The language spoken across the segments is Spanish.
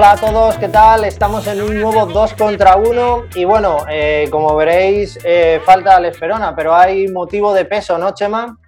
Hola a todos, ¿qué tal? Estamos en un nuevo 2 contra 1 y bueno, eh, como veréis, eh, falta el Esperona, pero hay motivo de peso, ¿no, Chema?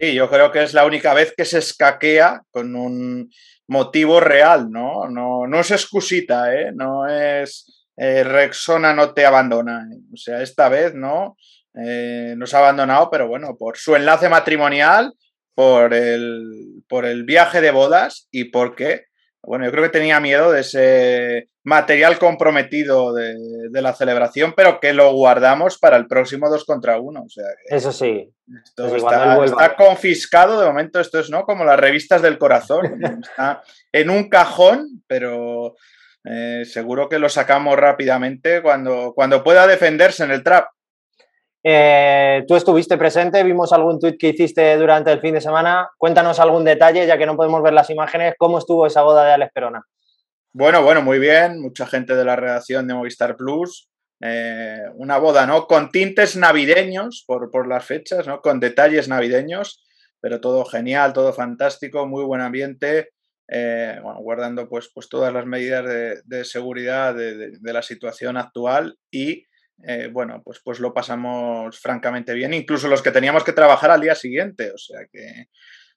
Sí, yo creo que es la única vez que se escaquea con un motivo real, ¿no? No, no es excusita, ¿eh? No es eh, Rexona no te abandona. O sea, esta vez, ¿no? nos ha abandonado, pero bueno, por su enlace matrimonial, por el, por el viaje de bodas y porque bueno, yo creo que tenía miedo de ese material comprometido de, la celebración, pero que lo guardamos para el próximo 2 contra 1. O sea, Eso sí. Esto está, confiscado de momento, esto es ¿no? como las revistas del corazón. está en un cajón, pero eh, seguro que lo sacamos rápidamente cuando, cuando pueda defenderse en el trap. Eh, tú estuviste presente, vimos algún tuit que hiciste durante el fin de semana. Cuéntanos algún detalle, ya que no podemos ver las imágenes. ¿Cómo estuvo esa boda de Alex Perona? Bueno, bueno, muy bien. Mucha gente de la redacción de Movistar Plus. Eh, una boda, ¿no? Con tintes navideños por, por, las fechas, ¿no? Con detalles navideños, pero todo genial, todo fantástico, muy buen ambiente. Eh, guardando pues, pues todas las medidas de, seguridad de, la situación actual y eh, bueno, pues, pues lo pasamos francamente bien, incluso los que teníamos que trabajar al día siguiente, o sea que,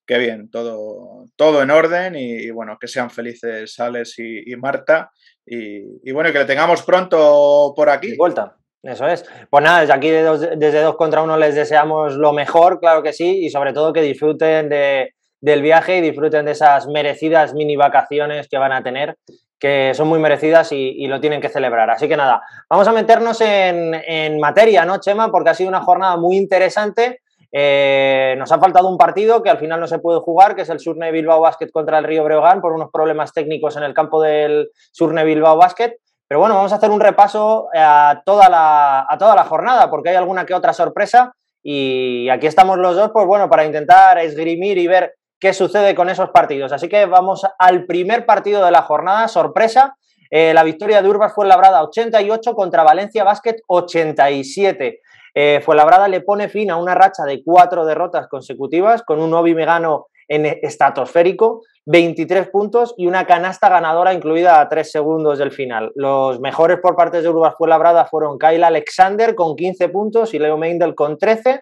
que bien, todo, todo en orden y, bueno, que sean felices Alex y, Marta y, bueno, que le tengamos pronto por aquí. vuelta. Eso es. Pues nada, desde aquí desde dos contra uno les deseamos lo mejor, claro que sí, y sobre todo que disfruten de, del viaje y disfruten de esas merecidas mini vacaciones que van a tener que son muy merecidas y, lo tienen que celebrar. Así que nada, vamos a meternos en, materia, ¿no, Chema? Porque ha sido una jornada muy interesante. Eh, nos ha faltado un partido que al final no se puede jugar, que es el Surne Bilbao Basket contra el Río Breogán por unos problemas técnicos en el campo del Surne Bilbao Basket. Pero bueno, vamos a hacer un repaso a toda la, a toda la jornada, porque hay alguna que otra sorpresa. Y aquí estamos los dos, pues bueno, para intentar esgrimir y ver qué sucede con esos partidos. Así que vamos al primer partido de la jornada, sorpresa. Eh, la victoria de Urbas fue labrada 88 contra Valencia Basket 87. Eh, Fuenlabrada le pone fin a una racha de cuatro derrotas consecutivas con un Obi Megano en estratosférico, 23 puntos y una canasta ganadora incluida a tres segundos del final. Los mejores por parte de Urbas Fuenlabrada fueron Kyle Alexander con 15 puntos y Leo Meindel con 13.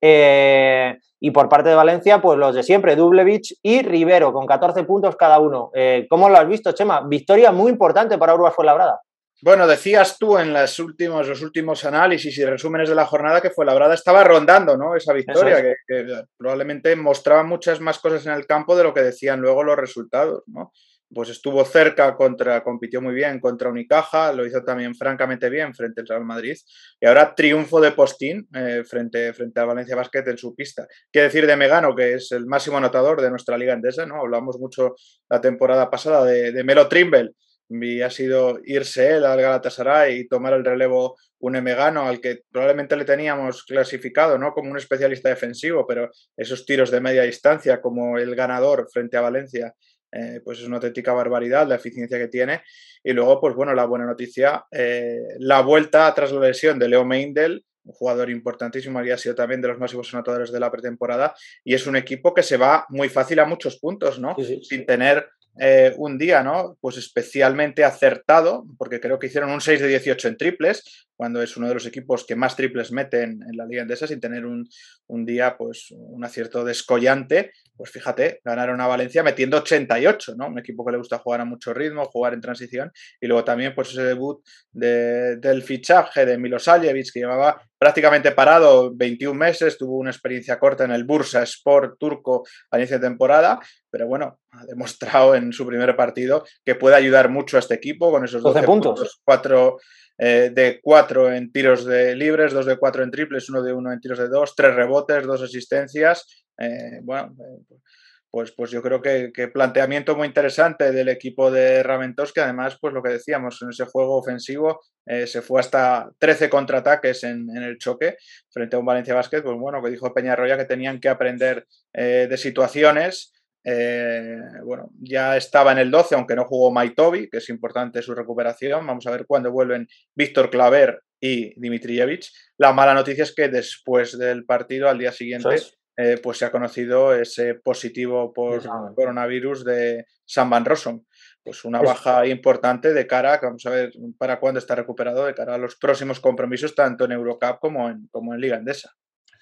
Eh, y por parte de Valencia, pues los de siempre, Dublevich y Rivero, con 14 puntos cada uno. Eh, ¿Cómo lo has visto, Chema? Victoria muy importante para Urbas Fuenlabrada. Bueno, decías tú en los últimos, los últimos análisis y resúmenes de la jornada que fue Labrada estaba rondando ¿no? esa victoria, que, probablemente mostraba muchas más cosas en el campo de lo que decían luego los resultados. ¿no? Pues estuvo cerca contra, compitió muy bien contra Unicaja, lo hizo también francamente bien frente al Real Madrid. Y ahora triunfo de Postín eh, frente, frente a Valencia Basket en su pista. Qué decir de Megano, que es el máximo anotador de nuestra liga endesa, ¿no? Hablamos mucho la temporada pasada de, de Melo Trimble y ha sido irse él al Galatasaray y tomar el relevo un Emegano al que probablemente le teníamos clasificado ¿no? como un especialista defensivo, pero esos tiros de media distancia como el ganador frente a Valencia, eh, pues es una auténtica barbaridad la eficiencia que tiene. Y luego, pues bueno, la buena noticia, eh, la vuelta tras la lesión de Leo Meindel, un jugador importantísimo, había sido también de los máximos anotadores de la pretemporada, y es un equipo que se va muy fácil a muchos puntos, ¿no? Sin tener eh, un día, ¿no? Pues especialmente acertado, porque creo que hicieron un 6 de 18 en triples, cuando es uno de los equipos que más triples meten en la Liga Endesa, sin tener un, día, pues, un acierto descollante, pues fíjate, ganaron a Valencia metiendo 88, ¿no? Un equipo que le gusta jugar a mucho ritmo, jugar en transición, y luego también, pues, ese debut del fichaje de Milosajevic, que llevaba prácticamente parado 21 meses, tuvo una experiencia corta en el Bursa Sport turco a inicio de temporada, pero bueno, ha demostrado en su primer partido que puede ayudar mucho a este equipo con esos 12, puntos, 4 eh, de 4 en tiros de libres, 2 de 4 en triples, 1 de 1 en tiros de 2, 3 rebotes, 2 asistencias. Eh, bueno, eh, pues, pues yo creo que, planteamiento muy interesante del equipo de Raventos, que además, pues lo que decíamos, en ese juego ofensivo se fue hasta 13 contraataques en, en, el choque frente a un Valencia Basket, pues bueno, que dijo Peñarroya que tenían que aprender de situaciones eh, bueno, ya estaba en el 12, aunque no jugó Maitobi, que es importante su recuperación. Vamos a ver cuándo vuelven Víctor Claver y Dimitrievich. La mala noticia es que después del partido, al día siguiente, eh, pues se ha conocido ese positivo por coronavirus de Sam Van Rossum. pues una baja importante de cara, vamos a ver para cuándo está recuperado, de cara a los próximos compromisos, tanto en Eurocup como en, como en Liga Endesa.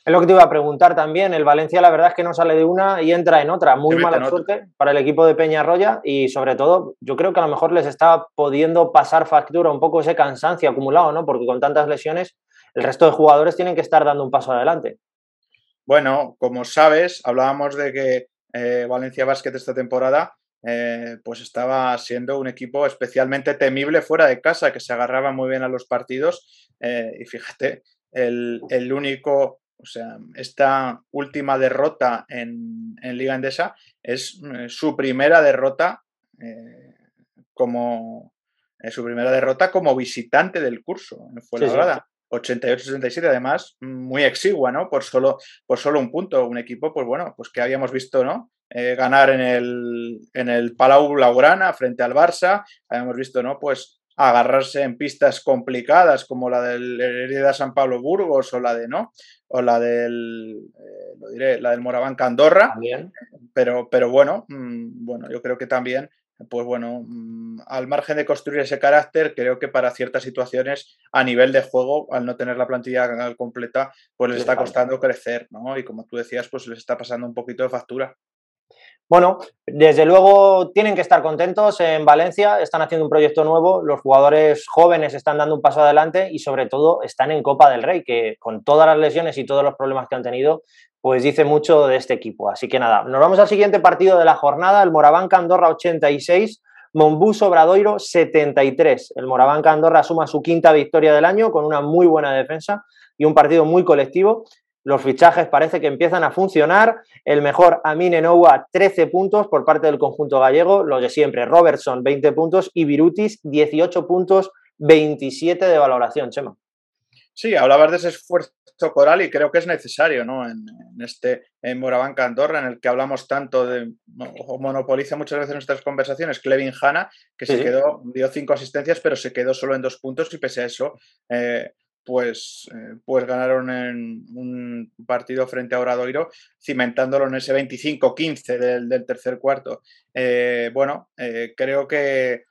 Es lo que te iba a preguntar también. El Valencia, la verdad es que no sale de una y entra en otra. Muy mala suerte para el equipo de Peñarroya y, sobre todo, yo creo que a lo mejor les está pudiendo pasar factura un poco ese cansancio acumulado, ¿no? Porque con tantas lesiones, el resto de jugadores tienen que estar dando un paso adelante. Bueno, como sabes, hablábamos de que eh, Valencia Basket esta temporada eh, pues estaba siendo un equipo especialmente temible fuera de casa, que se agarraba muy bien a los partidos. Eh, y fíjate, el, el, único o sea, esta última derrota en, Liga Endesa es su primera derrota como su primera derrota como visitante del curso. Fue la 88-67, además, muy exigua, ¿no? Por solo, por solo un punto. Un equipo, pues bueno, pues que habíamos visto, ¿no? ganar en el, en el Palau Blaugrana frente al Barça. Habíamos visto, ¿no? Pues agarrarse en pistas complicadas como la del Herida San Pablo Burgos o la de no o la del eh, lo diré la del Moraván Andorra pero pero bueno mm, bueno yo creo que también pues bueno mm, al margen de construir ese carácter creo que para ciertas situaciones a nivel de juego al no tener la plantilla completa pues les está costando crecer no y como tú decías pues les está pasando un poquito de factura bueno, desde luego tienen que estar contentos en Valencia, están haciendo un proyecto nuevo, los jugadores jóvenes están dando un paso adelante y sobre todo están en Copa del Rey, que con todas las lesiones y todos los problemas que han tenido, pues dice mucho de este equipo. Así que nada, nos vamos al siguiente partido de la jornada, el Moravanca Andorra 86, Monbus Obradoiro 73. El Moravanca Andorra suma su quinta victoria del año con una muy buena defensa y un partido muy colectivo los fichajes parece que empiezan a funcionar. El mejor Amine Noua, 13 puntos por parte del conjunto gallego. Lo de siempre, Robertson, 20 puntos y Virutis, 18 puntos, 27 de valoración, Chema. Sí, hablabas de ese esfuerzo coral y creo que es necesario ¿no? en, este en Moravanca Andorra, en el que hablamos tanto de, o monopoliza muchas veces nuestras conversaciones, Clevin Hanna, que se quedó, dio cinco asistencias, pero se quedó solo en dos puntos y pese a eso, eh, pues, eh, pues ganaron en un partido frente a Oradoiro, cimentándolo en ese 25-15 del, tercer cuarto. Eh, bueno, eh, creo que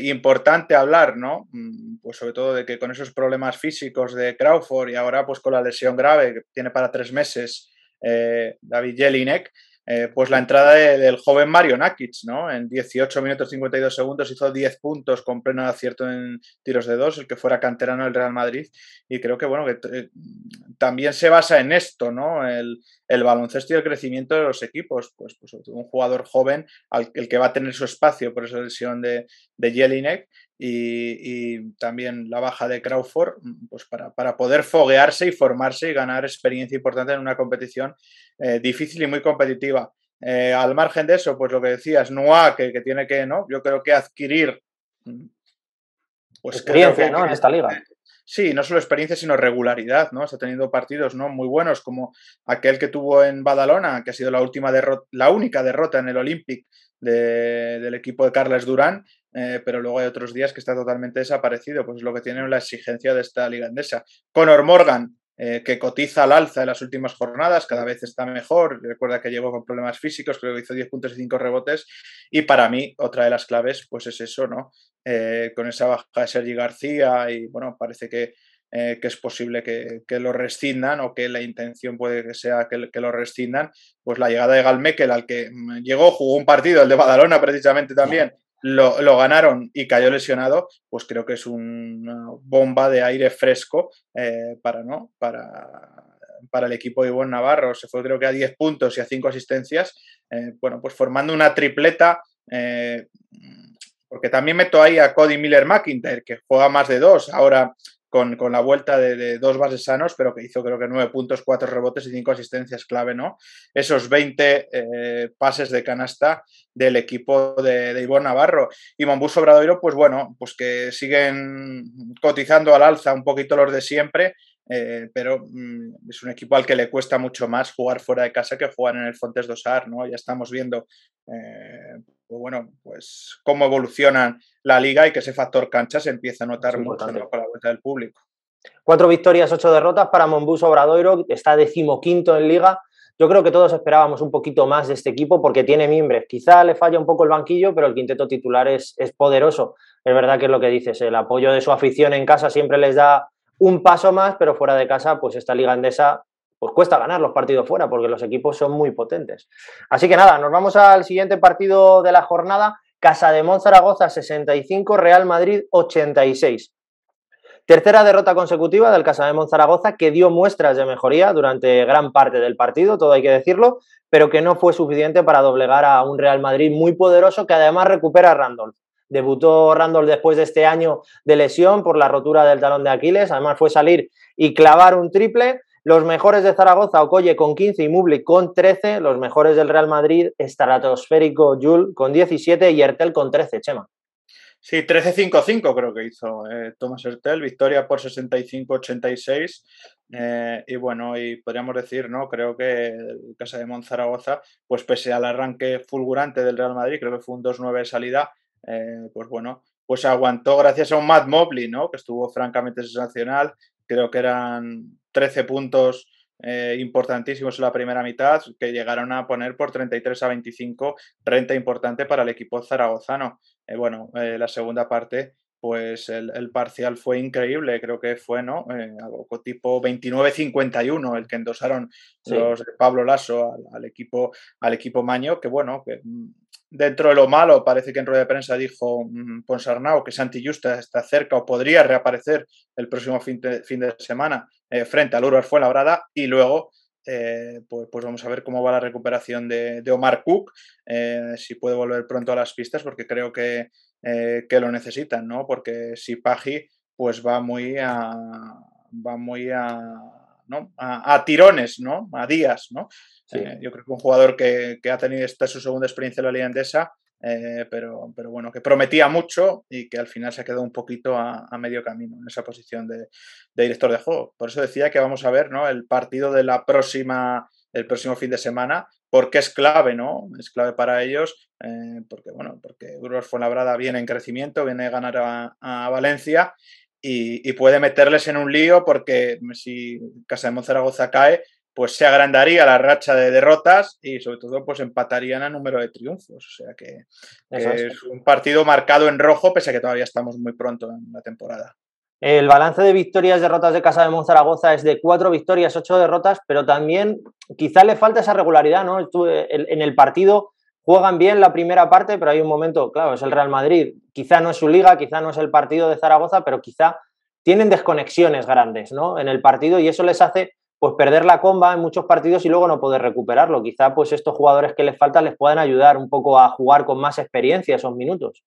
importante hablar, ¿no? Mm, pues sobre todo de que con esos problemas físicos de Crawford y ahora pues con la lesión grave que tiene para tres meses David Jelinek, eh, pues la entrada del joven Mario Nakic, ¿no? En 18 minutos 52 segundos hizo 10 puntos con pleno acierto en tiros de dos, el que fuera canterano del Real Madrid. Y creo que, bueno, que eh, también se basa en esto, ¿no? El, baloncesto y el crecimiento de los equipos. Pues, pues un jugador joven, al, el que va a tener su espacio por esa lesión de, de Jelinek y, también la baja de Crawford, pues para, para, poder foguearse y formarse y ganar experiencia importante en una competición eh, difícil y muy competitiva. Eh, al margen de eso, pues lo que decías, Noah, que, que, tiene que, ¿no? Yo creo que adquirir mm, pues experiencia, ¿no? En esta liga. Sí, no solo experiencia, sino regularidad, ¿no? Está teniendo partidos ¿no? muy buenos, como aquel que tuvo en Badalona, que ha sido la última derrota, la única derrota en el Olympic del equipo de Carles Durán, eh, pero luego hay otros días que está totalmente desaparecido, pues es lo que tiene la exigencia de esta liga andesa. Conor Morgan, eh, que cotiza al alza en las últimas jornadas, cada vez está mejor. Recuerda que llegó con problemas físicos, creo que hizo 10 puntos y 5 rebotes. Y para mí, otra de las claves, pues es eso, ¿no? Eh, con esa baja de Sergi García y bueno, parece que, que es posible que, que, lo rescindan o que la intención puede que sea que, que, lo rescindan, pues la llegada de Galmekel al que mm, llegó, jugó un partido, el de Badalona precisamente también, lo, ganaron y cayó lesionado, pues creo que es una bomba de aire fresco eh, para, ¿no? para, para el equipo de Ivonne Navarro. Se fue creo que a 10 puntos y a 5 asistencias, eh, bueno, pues formando una tripleta. Eh, porque también meto ahí a Cody Miller McIntyre, que juega más de dos. Ahora con, la vuelta de, dos bases sanos, pero que hizo creo que nueve puntos, cuatro rebotes y cinco asistencias clave, ¿no? Esos 20 eh, pases de canasta del equipo de, de Ivonne Navarro. Y Monbus Obradoiro, pues bueno, pues que siguen cotizando al alza un poquito los de siempre, eh, pero mm, es un equipo al que le cuesta mucho más jugar fuera de casa que jugar en el Fontes Dosar, ¿no? Ya estamos viendo eh, bueno, pues cómo evoluciona la liga y que ese factor cancha se empieza a notar mucho con la vuelta del público. Cuatro victorias, ocho derrotas para Monbus Obradoiro, está decimoquinto en liga yo creo que todos esperábamos un poquito más de este equipo porque tiene mimbres. Quizá le falla un poco el banquillo, pero el quinteto titular es, es poderoso. Es verdad que es lo que dices, el apoyo de su afición en casa siempre les da un paso más, pero fuera de casa, pues esta liga andesa pues cuesta ganar los partidos fuera porque los equipos son muy potentes. Así que nada, nos vamos al siguiente partido de la jornada. Casa de Zaragoza 65, Real Madrid 86. Tercera derrota consecutiva del Casa de Zaragoza que dio muestras de mejoría durante gran parte del partido, todo hay que decirlo, pero que no fue suficiente para doblegar a un Real Madrid muy poderoso que además recupera a Randolph. Debutó Randolph después de este año de lesión por la rotura del talón de Aquiles, además fue salir y clavar un triple los mejores de Zaragoza, Ocolle con 15 y Mubli con 13. Los mejores del Real Madrid, estratosférico Jul con 17 y Ertel con 13, Chema. Sí, 13-5-5 creo que hizo eh, Thomas Ertel, victoria por 65-86. Eh, y bueno, y podríamos decir, ¿no? Creo que el Casa de Monzaragoza, pues pese al arranque fulgurante del Real Madrid, creo que fue un 2-9 de salida, eh, pues bueno, pues aguantó gracias a un Matt Mobley, ¿no? Que estuvo francamente sensacional. Creo que eran 13 puntos eh, importantísimos en la primera mitad que llegaron a poner por 33 a 25 renta importante para el equipo zaragozano. Eh, bueno, eh, la segunda parte, pues el, parcial fue increíble, creo que fue, ¿no? algo tipo 29-51 el que endosaron los de Pablo Lasso al, al, equipo, al equipo Maño, que bueno, que mm, dentro de lo malo, parece que en rueda de prensa dijo mm, Ponsarnau que Santi Justa está cerca o podría reaparecer el próximo fin de, fin de semana eh, frente al Uruguay Fuenlabrada y luego eh, pues, pues, vamos a ver cómo va la recuperación de, Omar Cook, eh, si puede volver pronto a las pistas porque creo que, que lo necesitan, ¿no? Porque si Pagi pues va muy a va muy a, ¿no? a, tirones, ¿no? A días, ¿no? Yo creo que un jugador que, ha tenido esta su segunda experiencia en la Liga Endesa, eh, pero, pero bueno, que prometía mucho y que al final se ha quedado un poquito a, medio camino en esa posición de, director de juego. Por eso decía que vamos a ver ¿no? el partido de la próxima, el próximo fin de semana, porque es clave, ¿no? Es clave para ellos, eh, porque bueno, porque Burgos Fuenlabrada viene en crecimiento, viene a ganar a, Valencia y, y, puede meterles en un lío porque si Casa de Monzaragoza cae, pues se agrandaría la racha de derrotas y sobre todo pues empatarían a número de triunfos. O sea que, es. un partido marcado en rojo, pese a que todavía estamos muy pronto en la temporada. El balance de victorias, derrotas de Casa de Monzaragoza es de cuatro victorias, ocho derrotas, pero también quizá le falta esa regularidad, ¿no? En el partido juegan bien la primera parte, pero hay un momento, claro, es el Real Madrid. Quizá no es su liga, quizá no es el partido de Zaragoza, pero quizá tienen desconexiones grandes, ¿no? En el partido y eso les hace pues perder la comba en muchos partidos y luego no poder recuperarlo. Quizá pues estos jugadores que les faltan les puedan ayudar un poco a jugar con más experiencia esos minutos.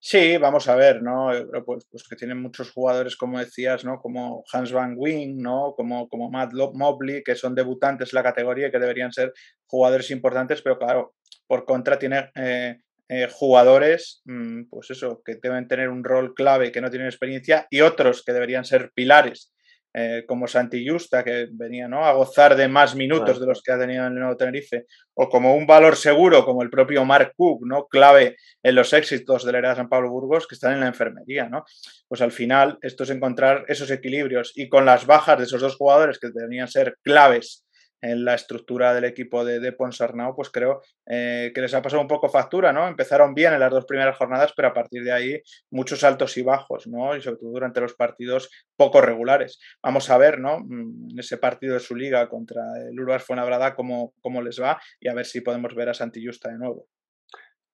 Sí, vamos a ver, ¿no? Pues, pues, que tienen muchos jugadores, como decías, ¿no? Como Hans Van Wing, ¿no? Como, como Matt Mobley, que son debutantes en la categoría y que deberían ser jugadores importantes, pero claro, por contra tiene eh, eh, jugadores, mm, pues eso, que deben tener un rol clave, que no tienen experiencia, y otros que deberían ser pilares eh, como Santi Justa, que venía ¿no? a gozar de más minutos de los que ha tenido en el Nuevo Tenerife, o como un valor seguro, como el propio Mark Cook, ¿no? clave en los éxitos de la era de San Pablo Burgos, que están en la enfermería. ¿no? Pues al final, esto es encontrar esos equilibrios y con las bajas de esos dos jugadores que deberían ser claves en la estructura del equipo de, de Ponsarnau, pues creo eh, que les ha pasado un poco factura, ¿no? Empezaron bien en las dos primeras jornadas, pero a partir de ahí muchos altos y bajos, ¿no? Y sobre todo durante los partidos poco regulares. Vamos a ver, ¿no? Mm, ese partido de su liga contra el Uruguay Fuenlabrada cómo, cómo les va y a ver si podemos ver a Santi Justa de nuevo.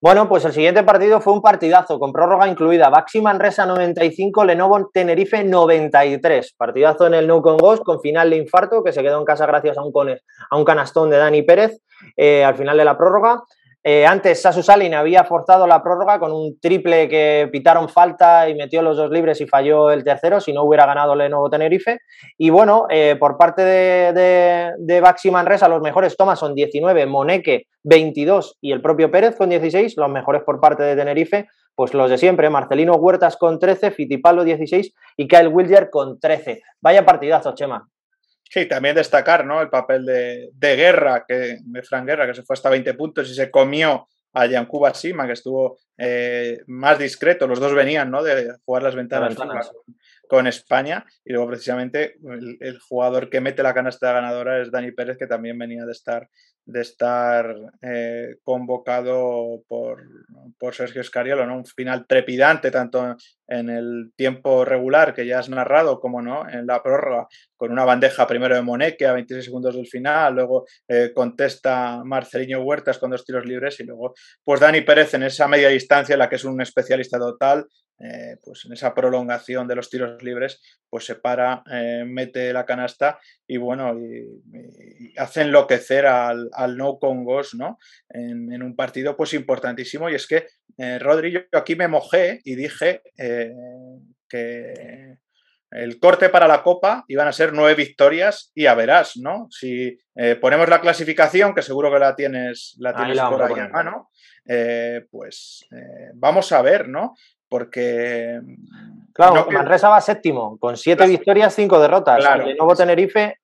Bueno, pues el siguiente partido fue un partidazo, con prórroga incluida. Baxi Manresa 95, Lenovo Tenerife 93. Partidazo en el No Con Ghost, con final de infarto, que se quedó en casa gracias a un, a un canastón de Dani Pérez eh, al final de la prórroga. Eh, antes Sasu Salin había forzado la prórroga con un triple que pitaron falta y metió los dos libres y falló el tercero, si no hubiera ganado Lenovo Tenerife. Y bueno, eh, por parte de, de, Baxi Manresa, los mejores tomas son 19, Moneque 22 y el propio Pérez con 16, los mejores por parte de Tenerife, pues los de siempre, Marcelino Huertas con 13, Fitipaldo 16 y Kyle Wilger con 13. Vaya partidazo, Chema. Sí, también destacar ¿no? el papel de, Guerra, que, de Fran Guerra, que se fue hasta 20 puntos y se comió a Yankuba Sima, que estuvo más discreto. Los dos venían ¿no? de jugar las ventanas, con España y luego precisamente el, jugador que mete la canasta ganadora es Dani Pérez que también venía de estar de estar eh, convocado por, por, Sergio Escariolo, ¿no? Un final trepidante tanto en el tiempo regular que ya has narrado como no en la prórroga, con una bandeja primero de Moneque a 26 segundos del final, luego eh, contesta Marceliño Huertas con dos tiros libres y luego pues Dani Pérez en esa media distancia en la que es un especialista total, eh, pues en esa prolongación de los tiros libres, pues se para, eh, mete la canasta y bueno, y, hace enloquecer al, al no Congos, ¿no? En, un partido pues importantísimo y es que eh, Rodri, yo aquí me mojé y dije que el corte para la Copa iban a ser nueve victorias y a verás, ¿no? Si ponemos la clasificación, que seguro que la tienes, la tienes por ahí a mano, pues vamos a ver, ¿no? Porque... Claro, Manresa va séptimo, con siete victorias, cinco derrotas. Claro. El nuevo Tenerife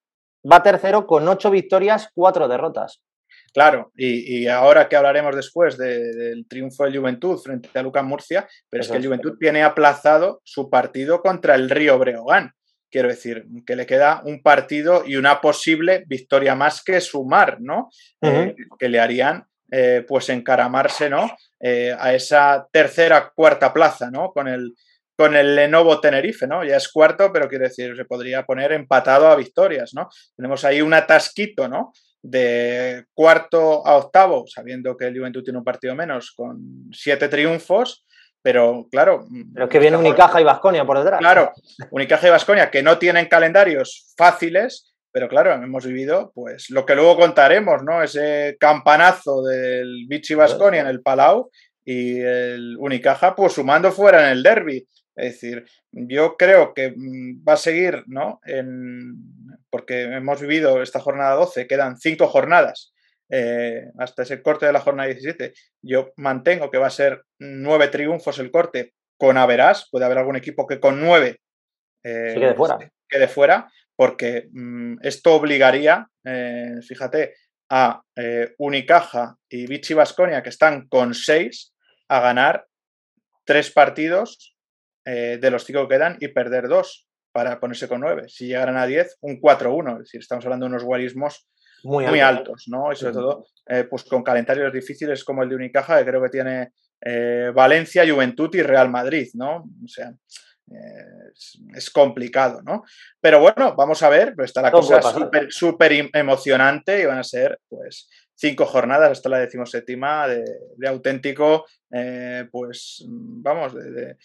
va tercero con ocho victorias, cuatro derrotas. Claro, y, ahora que hablaremos después del triunfo de Juventud frente a Lucas Murcia, pero es que el Juventud tiene aplazado su partido contra el Río Breogán. Quiero decir, que le queda un partido y una posible victoria más que sumar, ¿no? Eh, que le harían eh, pues encaramarse, ¿no? Eh, a esa tercera, cuarta plaza, ¿no? Con el, con el Lenovo Tenerife, ¿no? Ya es cuarto, pero quiero decir, se podría poner empatado a victorias, ¿no? Tenemos ahí un atasquito, ¿no? De cuarto a octavo, sabiendo que el Juventud tiene un partido menos, con siete triunfos, pero claro. Pero es que viene Unicaja y Vasconia por detrás. Claro, Unicaja y Vasconia, que no tienen calendarios fáciles, pero claro, hemos vivido pues lo que luego contaremos, ¿no? Ese campanazo del Vichy Basconia en el Palau y el Unicaja pues sumando fuera en el derby. Es decir, yo creo que mm, va a seguir, ¿no? En, porque hemos vivido esta jornada 12, quedan cinco jornadas eh, hasta ese corte de la jornada 17. Yo mantengo que va a ser nueve triunfos el corte con Averas. Puede haber algún equipo que con nueve eh, quede fuera. Quede fuera porque mm, esto obligaría, eh, fíjate, a eh, Unicaja y Vichy Vasconia, que están con seis, a ganar tres partidos eh, de los cinco que quedan y perder dos para ponerse con nueve. Si llegaran a diez, un 4-1. Es decir, estamos hablando de unos guarismos muy, altos, ¿no? Y sobre todo, pues con calendarios difíciles como el de Unicaja, que creo que tiene Valencia, Juventud y Real Madrid, ¿no? O sea, es, complicado, ¿no? Pero bueno, vamos a ver, pues está la cosa súper emocionante y van a ser, pues, cinco jornadas hasta la decimoséptima de, de auténtico, eh, pues, vamos, de,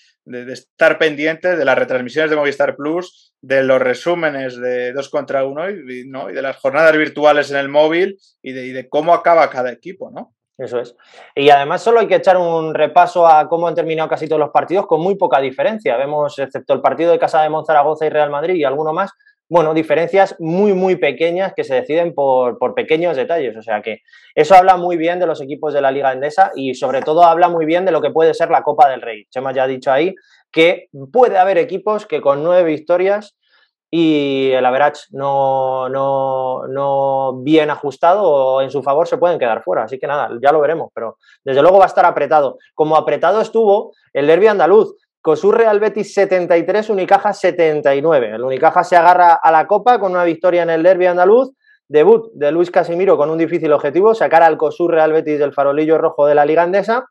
estar pendiente de las retransmisiones de Movistar Plus, de los resúmenes de dos contra uno y, ¿no? y de las jornadas virtuales en el móvil y de, y de cómo acaba cada equipo, ¿no? Eso es. Y además solo hay que echar un repaso a cómo han terminado casi todos los partidos con muy poca diferencia. Vemos, excepto el partido de Casa de Monzaragoza y Real Madrid y alguno más, bueno, diferencias muy, muy pequeñas que se deciden por, por, pequeños detalles. O sea que eso habla muy bien de los equipos de la Liga Endesa y sobre todo habla muy bien de lo que puede ser la Copa del Rey. Chema ya ha dicho ahí que puede haber equipos que con nueve victorias y el average no, no, no, bien ajustado o en su favor se pueden quedar fuera. Así que nada, ya lo veremos, pero desde luego va a estar apretado. Como apretado estuvo el derby andaluz. Cosur Real Betis 73, Unicaja 79. El Unicaja se agarra a la copa con una victoria en el derby andaluz. Debut de Luis Casimiro con un difícil objetivo, sacar al Cosur Real Betis del farolillo rojo de la Liga Andesa.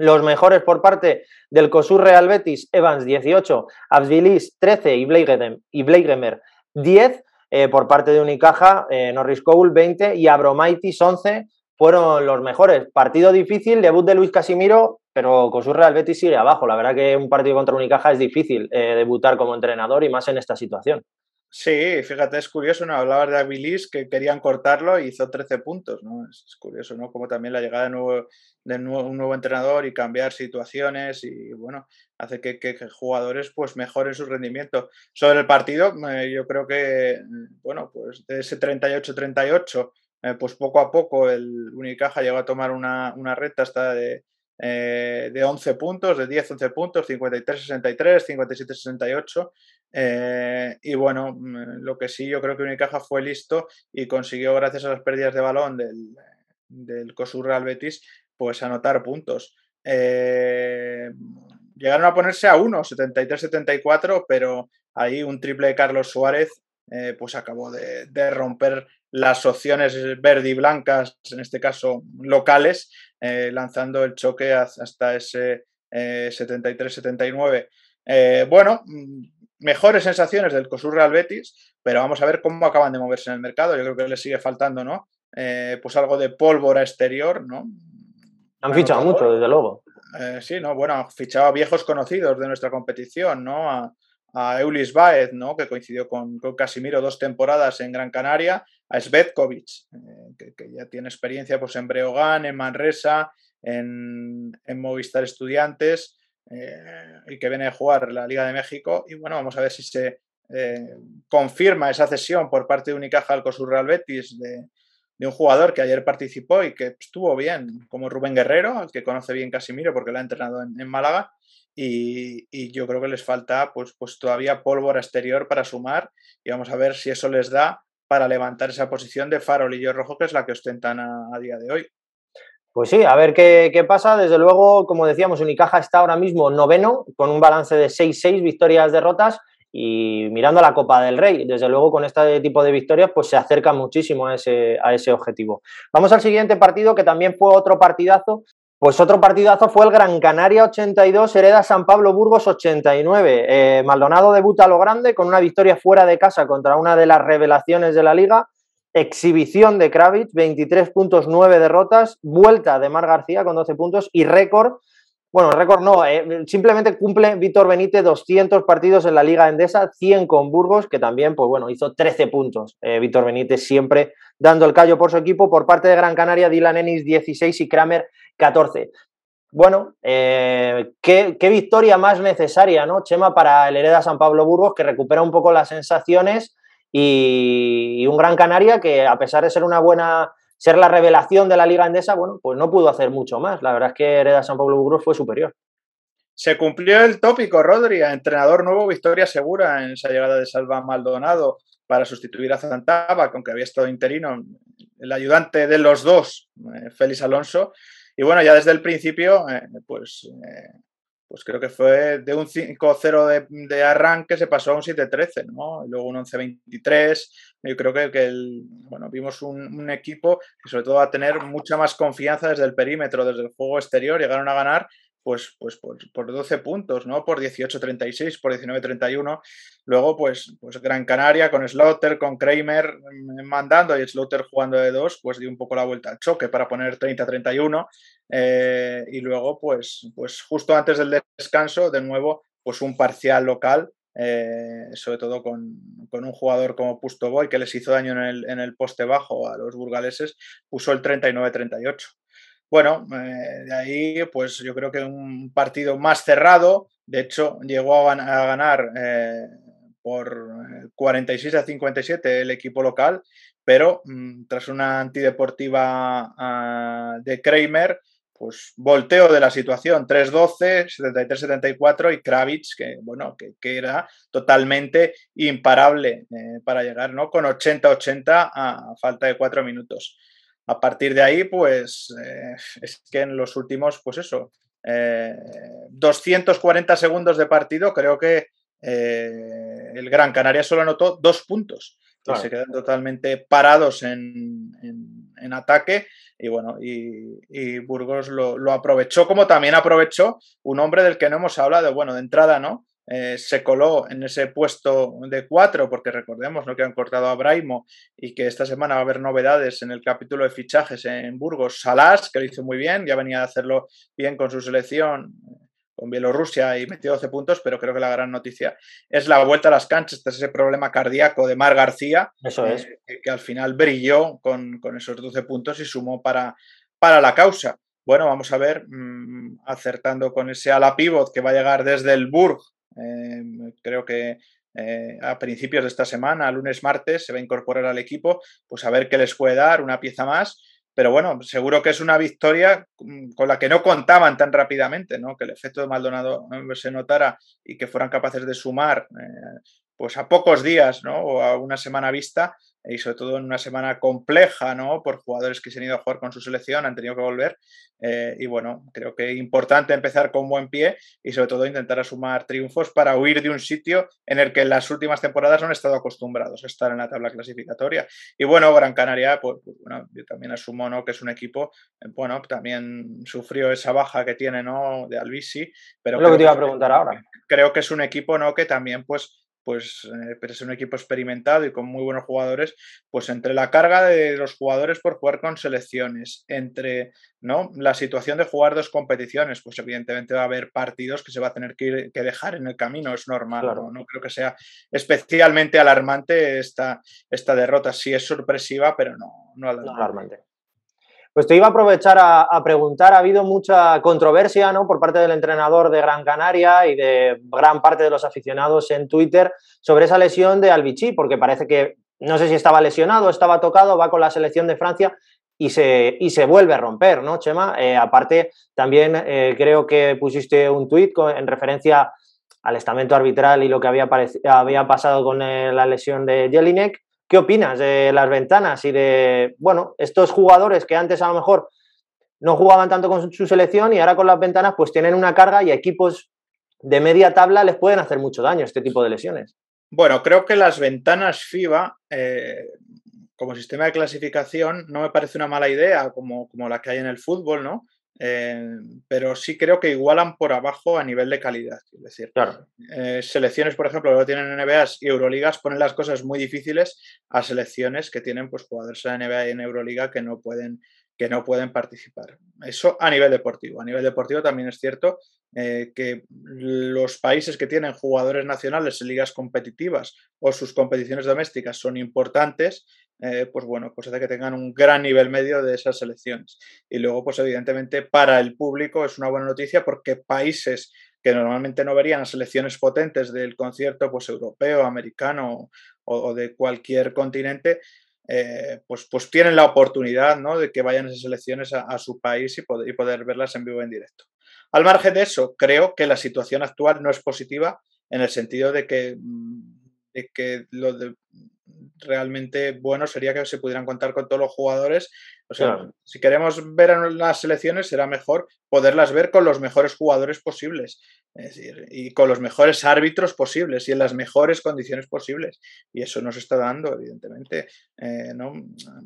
Los mejores por parte del COSUR Real Betis, Evans 18, Absvilis 13 y Bleigemer 10. Eh, por parte de Unicaja, eh, Norris Cole 20 y Abromaitis 11 fueron los mejores. Partido difícil, debut de Luis Casimiro, pero COSUR Real Betis sigue abajo. La verdad que un partido contra Unicaja es difícil eh, debutar como entrenador y más en esta situación. Sí, fíjate, es curioso, ¿no? Hablabas de Abilis que querían cortarlo y hizo 13 puntos, ¿no? Es, curioso, ¿no? Como también la llegada de, nuevo, de un nuevo entrenador y cambiar situaciones y, bueno, hace que, jugadores pues mejoren su rendimiento. Sobre el partido, eh, yo creo que, bueno, pues de ese 38-38, eh, pues poco a poco el Unicaja llegó a tomar una, una recta hasta de, eh, de 11 puntos, de 10-11 puntos, 53-63, 57-68. Eh, y bueno, mm, lo que sí, yo creo que Unicaja fue listo y consiguió, gracias a las pérdidas de balón del, del COSUR Real Betis, pues anotar puntos. Eh, llegaron a ponerse a 1, 73-74, pero ahí un triple de Carlos Suárez eh, pues acabó de, romper las opciones verde y blancas, en este caso locales, eh, lanzando el choque hasta ese 73-79. bueno, mm, mejores sensaciones del COSUR Real Betis, pero vamos a ver cómo acaban de moverse en el mercado. Yo creo que les sigue faltando, ¿no? pues algo de pólvora exterior, ¿no? Han fichado mucho, desde luego. Eh, sí, ¿no? Bueno, han fichado a viejos conocidos de nuestra competición, ¿no? A, Eulis Baez, ¿no? Que coincidió con, Casimiro dos temporadas en Gran Canaria, a Svetkovic, eh, que, ya tiene experiencia pues, en Breogán, en Manresa, en, Movistar Estudiantes, eh, y que viene a jugar la Liga de México. Y bueno, vamos a ver si se confirma esa cesión por parte de Unicaja al COSUR Real Betis de, de un jugador que ayer participó y que estuvo bien, como Rubén Guerrero, al que conoce bien Casimiro porque lo ha entrenado en, Málaga. Y, yo creo que les falta pues, pues todavía pólvora exterior para sumar y vamos a ver si eso les da para levantar esa posición de farolillo rojo que es la que ostentan a, día de hoy. Pues sí, a ver qué, pasa. Desde luego, como decíamos, Unicaja está ahora mismo noveno con un balance de 6-6 victorias-derrotas y mirando la Copa del Rey, desde luego con este tipo de victorias, pues se acerca muchísimo a ese, a ese objetivo. Vamos al siguiente partido, que también fue otro partidazo. Pues otro partidazo fue el Gran Canaria 82, Hereda San Pablo Burgos 89. Eh, Maldonado debuta a lo grande con una victoria fuera de casa contra una de las revelaciones de la liga. Exhibición de Kravitz, 23 puntos, 9 derrotas. Vuelta de Mar García con 12 puntos y récord bueno, récord no, eh, simplemente cumple Víctor Benítez 200 partidos en la Liga Endesa, 100 con Burgos, que también, pues bueno, hizo 13 puntos. Eh, Víctor Benítez siempre dando el callo por su equipo. Por parte de Gran Canaria, Dylan Ennis 16 y Kramer 14. Bueno, eh, ¿qué, victoria más necesaria, ¿no, Chema, para el Hereda San Pablo Burgos, que recupera un poco las sensaciones y un Gran Canaria que, a pesar de ser una buena ser la revelación de la Liga Endesa, bueno, pues no pudo hacer mucho más. La verdad es que Hereda San Pablo Burgos fue superior. Se cumplió el tópico, Rodri, entrenador nuevo, victoria segura en esa llegada de Salva Maldonado para sustituir a Zantaba, aunque había estado interino, el ayudante de los dos, eh, Félix Alonso. Y bueno, ya desde el principio, eh, pues eh, pues creo que fue de un 5-0 de, arranque se pasó a un 7-13, ¿no? Y luego un 11-23. Yo creo que, que el, bueno, vimos un, equipo que sobre todo va a tener mucha más confianza desde el perímetro, desde el juego exterior. Llegaron a ganar pues, pues por, por 12 puntos, ¿no? Por 18-36, por 19-31. Luego, pues, pues Gran Canaria con Slaughter, con Kramer mm, mandando y Slaughter jugando de dos, pues dio un poco la vuelta al choque para poner 30-31. Eh, y luego, pues, pues justo antes del descanso, de nuevo, pues un parcial local. Eh, sobre todo con, con, un jugador como Pusto Boy que les hizo daño en el, en el poste bajo a los burgaleses, puso el 39-38. Bueno, eh, de ahí pues yo creo que un partido más cerrado, de hecho llegó a, ganar eh, por 46 eh, a 57 el equipo local, pero mm, tras una antideportiva ah, de Kramer, pues volteo de la situación, 3-12, 73-74 y Kravitz, que bueno, que, era totalmente imparable para llegar, ¿no? Con 80-80 a falta de cuatro minutos. A partir de ahí, pues eh, es que en los últimos, pues eso, 240 eh, segundos de partido, creo que eh, el Gran Canaria solo anotó dos puntos. Se quedan totalmente parados en, ataque y bueno, y, Burgos lo, lo, aprovechó como también aprovechó un hombre del que no hemos hablado, bueno, de entrada, ¿no? Eh, se coló en ese puesto de cuatro, porque recordemos ¿no? que han cortado a Braimo y que esta semana va a haber novedades en el capítulo de fichajes en Burgos. Salas, que lo hizo muy bien, ya venía a hacerlo bien con su selección con Bielorrusia y metió 12 puntos, pero creo que la gran noticia es la vuelta a las canchas, ese problema cardíaco de Mar García, Eso es. que, al final brilló con, con, esos 12 puntos y sumó para, para la causa. Bueno, vamos a ver, mm, acertando con ese ala pivot que va a llegar desde el Burg Em, creo que eh, a principios de esta semana, lunes, martes, se va a incorporar al equipo, pues a ver qué les puede dar, una pieza más. Pero bueno, seguro que es una victoria mm, con la que no contaban tan rápidamente, ¿no? Que el efecto de Maldonado eh, se notara y que fueran capaces de sumar, eh, pues a pocos días, ¿no? O a una semana vista, y sobre todo en una semana compleja, ¿no? Por jugadores que se han ido a jugar con su selección, han tenido que volver. Eh, y bueno, creo que es importante empezar con buen pie y sobre todo intentar sumar triunfos para huir de un sitio en el que en las últimas temporadas no han estado acostumbrados a estar en la tabla clasificatoria. Y bueno, Gran Canaria, pues, pues bueno, yo también asumo, ¿no? Que es un equipo, eh, bueno, también sufrió esa baja que tiene, ¿no? De Albisi. Pero lo que te iba a preguntar ahora. Creo que es un equipo, ¿no? Que también, pues, pues eh, es un equipo experimentado y con muy buenos jugadores, pues entre la carga de los jugadores por jugar con selecciones, entre ¿no? la situación de jugar dos competiciones, pues evidentemente va a haber partidos que se va a tener que, dejar en el camino, es normal, ¿no? creo que sea especialmente alarmante esta, esta derrota, sí es sorpresiva, pero no, no alarmante. Pues te iba a aprovechar a, preguntar, ha habido mucha controversia ¿no? por parte del entrenador de Gran Canaria y de gran parte de los aficionados en Twitter sobre esa lesión de Albici, porque parece que no sé si estaba lesionado, estaba tocado, va con la selección de Francia y se, y se vuelve a romper, ¿no, Chema? Eh, aparte, también eh, creo que pusiste un tuit en referencia al estamento arbitral y lo que había, había pasado con eh, la lesión de Jelinek. ¿Qué opinas de las ventanas y de, bueno, estos jugadores que antes a lo mejor no jugaban tanto con su selección y ahora con las ventanas pues tienen una carga y equipos de media tabla les pueden hacer mucho daño este tipo de lesiones? Bueno, creo que las ventanas FIBA eh, como sistema de clasificación no me parece una mala idea como, como la que hay en el fútbol, ¿no? Eh, pero sí creo que igualan por abajo a nivel de calidad. Es decir, eh, selecciones, por ejemplo, que tienen NBAs y Euroligas ponen las cosas muy difíciles a selecciones que tienen pues, jugadores en NBA y en Euroliga que no pueden que no pueden participar. Eso a nivel deportivo. A nivel deportivo también es cierto eh, que los países que tienen jugadores nacionales en ligas competitivas o sus competiciones domésticas son importantes, eh, pues bueno, pues hace que tengan un gran nivel medio de esas selecciones. Y luego, pues evidentemente para el público es una buena noticia porque países que normalmente no verían selecciones potentes del concierto pues europeo, americano o, de cualquier continente, eh, pues, pues tienen la oportunidad ¿no? de que vayan esas selecciones a, su país y poder, y poder verlas en vivo en directo. Al margen de eso, creo que la situación actual no es positiva en el sentido de que, mm, de que lo de, realmente bueno sería que se pudieran contar con todos los jugadores. O sea, si queremos ver las selecciones, será mejor poderlas ver con los mejores jugadores posibles. Es decir, y con los mejores árbitros posibles y en las mejores condiciones posibles. Y eso nos está dando, evidentemente. Eh, ¿no?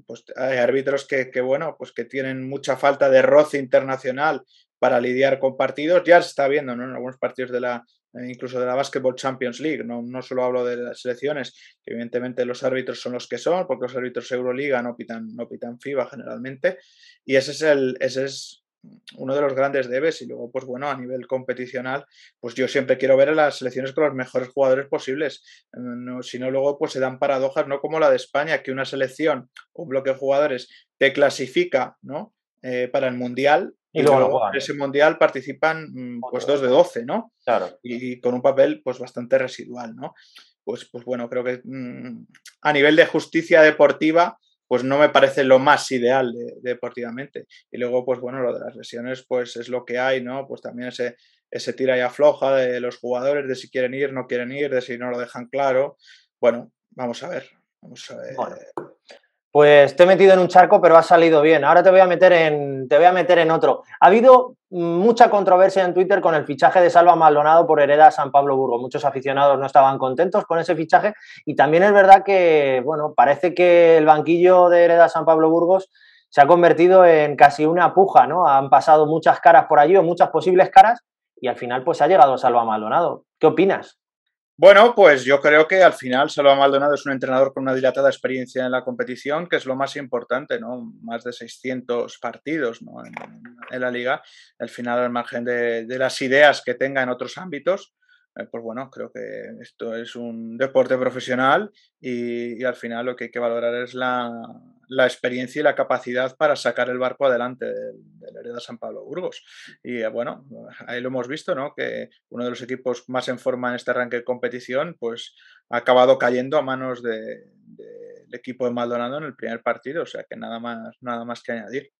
pues hay árbitros que, que, bueno, pues que tienen mucha falta de roce internacional para lidiar con partidos. Ya se está viendo ¿no? en algunos partidos de la, incluso de la Basketball Champions League. No, no solo hablo de las selecciones, que evidentemente los árbitros son los que son, porque los árbitros Euroliga no pitan, no pitan FIBA generalmente. Y ese es, el, ese es uno de los grandes debes. Y luego, pues bueno, a nivel competicional, pues yo siempre quiero ver a las selecciones con los mejores jugadores posibles. No, si no, luego pues se dan paradojas, no como la de España, que una selección, un bloque de jugadores, te clasifica, ¿no? Eh, para el Mundial y, luego, en ese mundial participan mm, pues dos de 12, ¿no? Claro. Y, con un papel pues bastante residual, ¿no? Pues, pues bueno, creo que mm, a nivel de justicia deportiva, pues no me parece lo más ideal deportivamente. Y luego, pues bueno, lo de las lesiones, pues es lo que hay, ¿no? Pues también ese, ese tira y afloja de los jugadores, de si quieren ir, no quieren ir, de si no lo dejan claro. Bueno, vamos a ver. Vamos a ver pues te he metido en un charco, pero ha salido bien. Ahora te voy a meter en, te voy a meter en otro. Ha habido mucha controversia en Twitter con el fichaje de Salva Maldonado por Hereda San Pablo Burgos. Muchos aficionados no estaban contentos con ese fichaje y también es verdad que, bueno, parece que el banquillo de Hereda San Pablo Burgos se ha convertido en casi una puja, ¿no? Han pasado muchas caras por allí o muchas posibles caras y al final pues ha llegado Salva Maldonado. ¿Qué opinas? Bueno, pues yo creo que al final Salva Maldonado es un entrenador con una dilatada experiencia en la competición, que es lo más importante, ¿no? Más de 600 partidos en, la liga. Al final, al margen de, las ideas que tenga en otros ámbitos, eh, pues bueno, creo que esto es un deporte profesional y, al final lo que hay que valorar es la, experiencia y la capacidad para sacar el barco adelante del, Hereda San Pablo Burgos. Y eh, bueno, ahí lo hemos visto, ¿no? Que uno de los equipos más en forma en este arranque de competición, pues ha acabado cayendo a manos del equipo de Maldonado en el primer partido, o sea que nada más, nada más que añadir.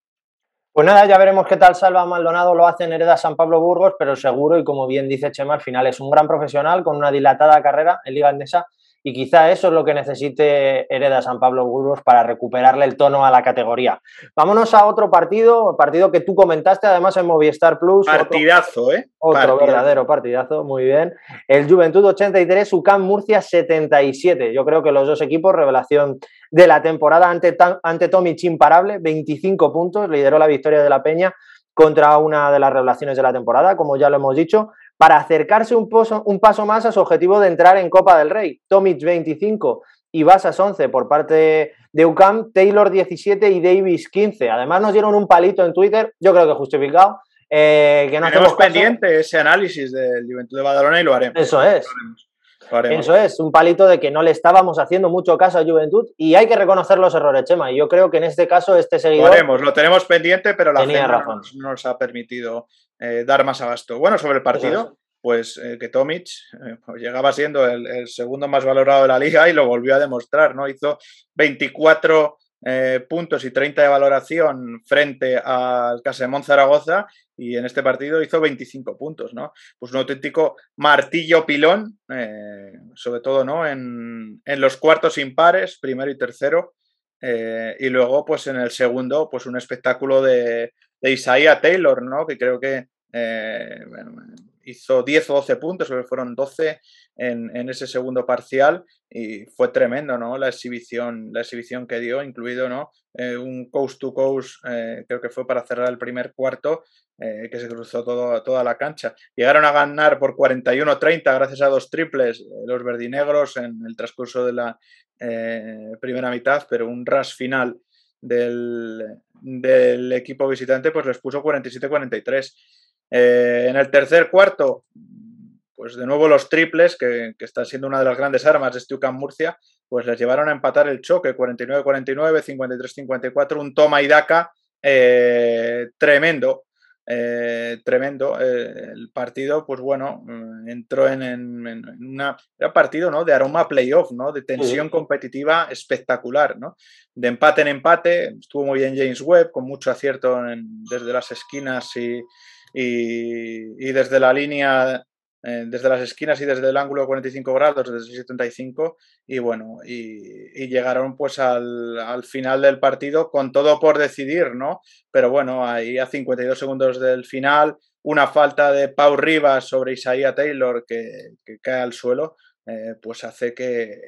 Pues nada, ya veremos qué tal Salva Maldonado lo hace en Hereda San Pablo Burgos, pero seguro, y como bien dice Chema, al final es un gran profesional con una dilatada carrera en Liga Andesa y quizá eso es lo que necesite Hereda San Pablo Burgos para recuperarle el tono a la categoría. Vámonos a otro partido, partido que tú comentaste además en Movistar Plus. Partidazo, ¿eh? Otro verdadero partidazo, muy bien. El Juventud 83, UCAM Murcia 77. Yo creo que los dos equipos, revelación de la temporada ante, ante Tomic imparable, 25 puntos, lideró la victoria de la Peña contra una de las revelaciones de la temporada, como ya lo hemos dicho, para acercarse un, un paso más a su objetivo de entrar en Copa del Rey. Tomic 25 y Basas 11 por parte de UCAM, Taylor 17 y Davis 15. Además nos dieron un palito en Twitter, yo creo que justificado, eh, que no Tenemos pendiente ese análisis del Juventud de Badalona y lo haremos. Eso es. Eso es, un palito de que no le estábamos haciendo mucho caso a Juventud y hay que reconocer los errores, Chema. Y yo creo que en este caso este seguidor... Lo haremos, lo tenemos pendiente, pero la tenía razón. No, nos ha permitido eh, dar más abasto. Bueno, sobre el partido, pues eh, que Tomic eh, pues llegaba siendo el, el, segundo más valorado de la liga y lo volvió a demostrar, ¿no? Hizo 24 eh, puntos y 30 de valoración frente al Casemón Zaragoza y en este partido hizo 25 puntos, ¿no? Pues un auténtico martillo pilón, sobre todo, ¿no? En, los cuartos impares, primero y tercero, eh, y luego, pues en el segundo, pues un espectáculo de, de Isaiah Taylor, ¿no? Que creo que hizo 10 o 12 puntos, que fueron 12 en, ese segundo parcial y fue tremendo, ¿no? La exhibición, la exhibición que dio, incluido, ¿no? Eh, un coast to coast, eh, creo que fue para cerrar el primer cuarto, eh, que se cruzó toda la cancha. Llegaron a ganar por 41-30 gracias a dos triples los verdinegros en el transcurso de la primera mitad, pero un rush final del, equipo visitante pues les puso 47-43. en el tercer cuarto, pues de nuevo los triples, que, están siendo una de las grandes armas de este Murcia, pues les llevaron a empatar el choque 49-49, 53-54, un toma y daca eh, tremendo. Eh, tremendo eh, el partido pues bueno mm, entró en, en, una era partido no de aroma playoff no de tensión competitiva espectacular no de empate en empate estuvo muy bien James Webb con mucho acierto desde las esquinas y, y, y desde la línea eh, desde las esquinas y desde el ángulo de 45 grados, desde 75, y bueno, y, llegaron pues al, final del partido con todo por decidir, ¿no? Pero bueno, ahí a 52 segundos del final, una falta de Pau Rivas sobre Isaiah Taylor que, cae al suelo, eh, pues hace que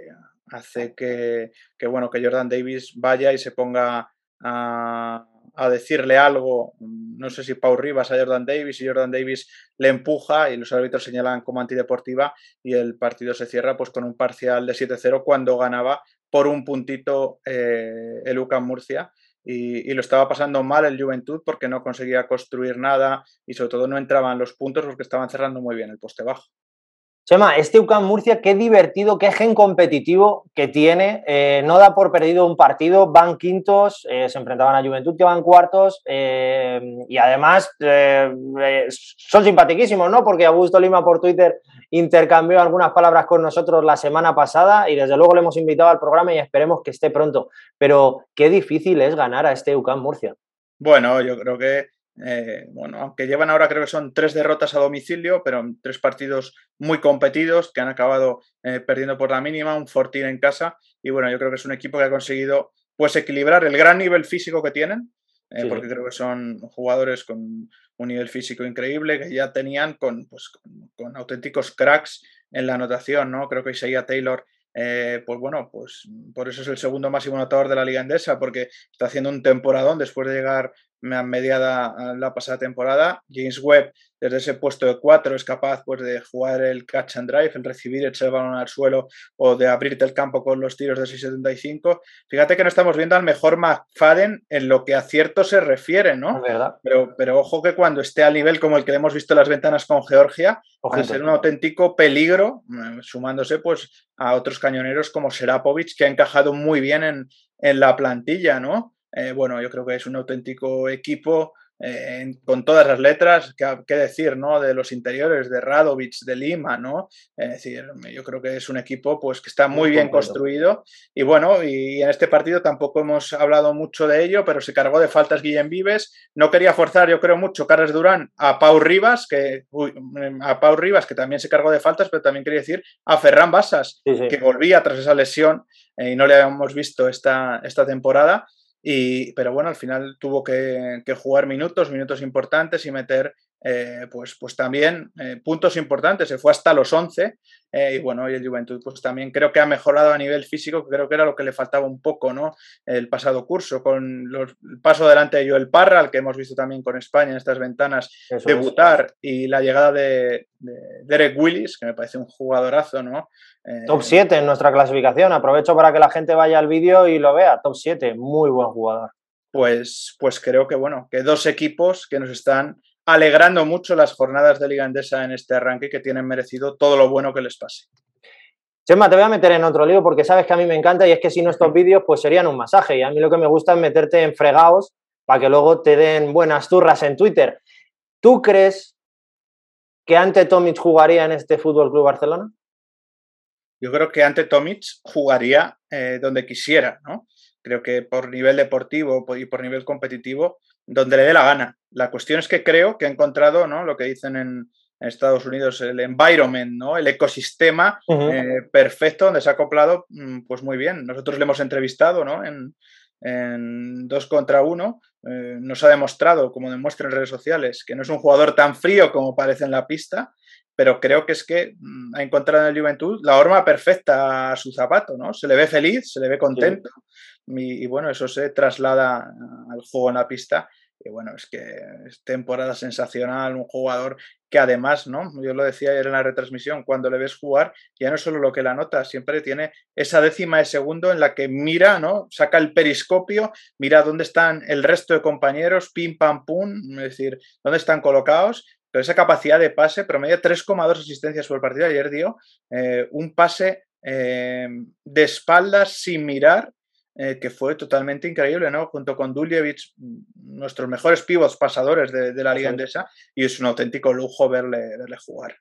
hace que, que, bueno, que Jordan Davis vaya y se ponga a a decirle algo, no sé si Pau Rivas a Jordan Davis y Jordan Davis le empuja y los árbitros señalan como antideportiva y el partido se cierra pues con un parcial de 7-0 cuando ganaba por un puntito eh, el UCAM Murcia y, y, lo estaba pasando mal el Juventud porque no conseguía construir nada y sobre todo no entraban los puntos porque estaban cerrando muy bien el poste bajo. Chema, este UCAM Murcia, qué divertido, qué gen competitivo que tiene. Eh, no da por perdido un partido, van quintos, eh, se enfrentaban a Juventud que van cuartos eh, y además son simpatiquísimos, ¿no? Porque Augusto Lima por Twitter intercambió algunas palabras con nosotros la semana pasada y desde luego le hemos invitado al programa y esperemos que esté pronto. Pero qué difícil es ganar a este UCAM Murcia. Bueno, yo creo que eh, bueno, aunque llevan ahora creo que son tres derrotas a domicilio, pero tres partidos muy competidos que han acabado eh, perdiendo por la mínima, un Fortín en casa. Y bueno, yo creo que es un equipo que ha conseguido pues equilibrar el gran nivel físico que tienen, eh, porque creo que son jugadores con un nivel físico increíble que ya tenían con, pues, con, auténticos cracks en la anotación, ¿no? Creo que Isaiah Taylor pues bueno, pues por eso es el segundo máximo anotador de la Liga Endesa, porque está haciendo un temporadón después de llegar mediada la pasada temporada. James Webb, desde ese puesto de cuatro, es capaz pues, de jugar el catch and drive, el recibir, echar el balón al suelo o de abrirte el campo con los tiros de 6.75. Fíjate que no estamos viendo al mejor McFadden en lo que a cierto se refiere, ¿no? Pero, pero ojo que cuando esté al nivel como el que hemos visto en las ventanas con Georgia, va a ser un auténtico peligro, mm, sumándose pues a otros cañoneros como Serapovic, que ha encajado muy bien en, en la plantilla, ¿no? Eh, bueno, yo creo que es un auténtico equipo con todas las letras, qué, decir, ¿no? De los interiores, de Radovic, de Lima, ¿no? Es decir, yo creo que es un equipo pues que está muy, bien construido. Y bueno, y en este partido tampoco hemos hablado mucho de ello, pero se cargó de faltas Guillem Vives, no quería forzar, yo creo mucho Carlos Durán a Pau Rivas, que a Pau Rivas que también se cargó de faltas, pero también quería decir a Ferran Basas, que volvía tras esa lesión eh, y no le habíamos visto esta, esta temporada pero bueno, al final tuvo que, jugar minutos, minutos importantes y meter eh, pues, pues también eh, puntos importantes. Se fue hasta los 11 eh, y bueno, y el Juventud pues también creo que ha mejorado a nivel físico, creo que era lo que le faltaba un poco, ¿no? El pasado curso, con los, el paso adelante de Joel Parra, al que hemos visto también con España en estas ventanas, debutar y la llegada de, Derek Willis, que me parece un jugadorazo, ¿no? top 7 en nuestra clasificación. Aprovecho para que la gente vaya al vídeo y lo vea. Top 7, muy buen jugador. Pues, pues creo que bueno, que dos equipos que nos están alegrando mucho las jornadas de Liga Endesa en este arranque que tienen merecido todo lo bueno que les pase. Chema, te voy a meter en otro lío porque sabes que a mí me encanta y es que si no estos vídeos pues serían un masaje y a mí lo que me gusta es meterte en fregados para que luego te den buenas turras en Twitter. ¿Tú crees que ante Tomic jugaría en este Fútbol Club Barcelona? Yo creo que ante Tomic jugaría eh, donde quisiera, ¿no? Creo que por nivel deportivo y por nivel competitivo donde le dé la gana. La cuestión es que creo que ha encontrado, ¿no? Lo que dicen en, Estados Unidos, el environment, ¿no? El ecosistema eh, perfecto donde se ha acoplado, mm, pues muy bien. Nosotros le hemos entrevistado, ¿no? En, dos contra uno. Eh, nos ha demostrado, como demuestra en redes sociales, que no es un jugador tan frío como parece en la pista, pero creo que es que mm, ha encontrado en el Juventud la horma perfecta a su zapato, ¿no? Se le ve feliz, se le ve contento y, bueno, eso se traslada al juego en la pista. Y bueno, es que es temporada sensacional, un jugador que además, ¿no? Yo lo decía ayer en la retransmisión, cuando le ves jugar, ya no solo lo que la nota, siempre tiene esa décima de segundo en la que mira, ¿no? Saca el periscopio, mira dónde están el resto de compañeros, pim, pam, pum, es decir, dónde están colocados, pero esa capacidad de pase, promedio 3,2 asistencias por partido, ayer dio eh, un pase eh, de espaldas sin mirar, eh, que fue totalmente increíble, ¿no? Junto con Duljevic, nuestros mejores pivots pasadores de, la Liga Endesa, y es un auténtico lujo verle, verle jugar.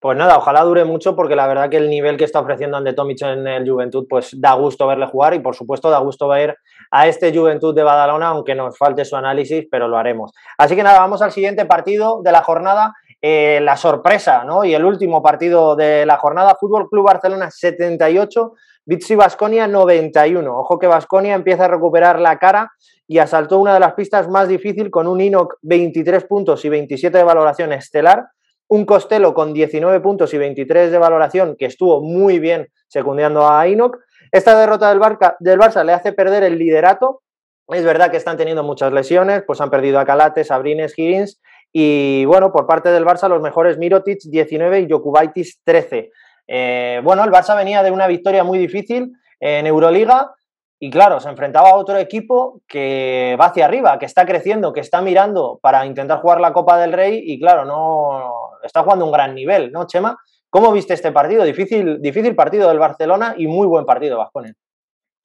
Pues nada, ojalá dure mucho porque la verdad que el nivel que está ofreciendo Ande Tomic en el Juventud, pues da gusto verle jugar y por supuesto da gusto ver a este Juventud de Badalona, aunque nos falte su análisis, pero lo haremos. Así que nada, vamos al siguiente partido de la jornada, eh, la sorpresa, ¿no? Y el último partido de la jornada, Fútbol Club Barcelona 78, Vitsi Basconia 91. Ojo que Basconia empieza a recuperar la cara y asaltó una de las pistas más difíciles con un Inoc 23 puntos y 27 de valoración estelar. Un Costello con 19 puntos y 23 de valoración que estuvo muy bien secundando a Inoc. Esta derrota del, Barca, del Barça le hace perder el liderato. Es verdad que están teniendo muchas lesiones, pues han perdido a Calate, Sabrines, Higgins y bueno, por parte del Barça los mejores Mirotic 19 y Jokubaitis 13. Eh, bueno, el Barça venía de una victoria muy difícil en Euroliga y claro, se enfrentaba a otro equipo que va hacia arriba, que está creciendo, que está mirando para intentar jugar la Copa del Rey y claro, no está jugando un gran nivel, ¿no, Chema? ¿Cómo viste este partido? Difícil, difícil partido del Barcelona y muy buen partido, Vascones.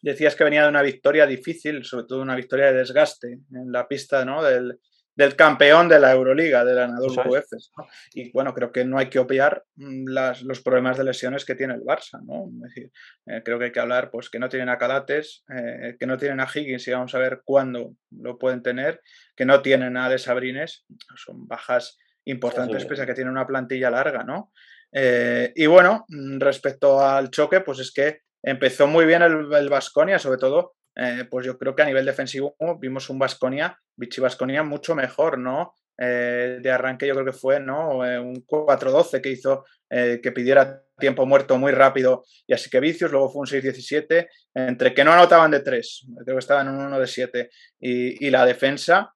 Decías que venía de una victoria difícil, sobre todo una victoria de desgaste en la pista ¿no? del, del campeón de la Euroliga, del ganador Efes. Y bueno, creo que no hay que obviar mm, las, los problemas de lesiones que tiene el Barça. ¿no? Eh, creo que hay que hablar pues que no tienen a Calates, eh, que no tienen a Higgins y vamos a ver cuándo lo pueden tener, que no tienen a De Sabrines, son bajas importantes pese a que tienen una plantilla larga. ¿no? Eh, y bueno, mm, respecto al choque, pues es que empezó muy bien el Vasconia, sobre todo eh, pues yo creo que a nivel defensivo vimos un Vasconia, Vichy Vasconia mucho mejor, ¿no? Eh, de arranque yo creo que fue ¿no? Eh, un 4-12 que hizo que pidiera tiempo muerto muy rápido y así que vicios, luego fue un 6-17, entre que no anotaban de 3, creo que estaban un 1 de 7 y, la defensa,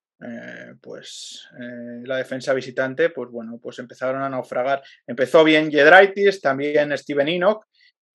pues la defensa visitante, pues bueno, pues empezaron a naufragar. Empezó bien Jedraitis, también Steven Enoch,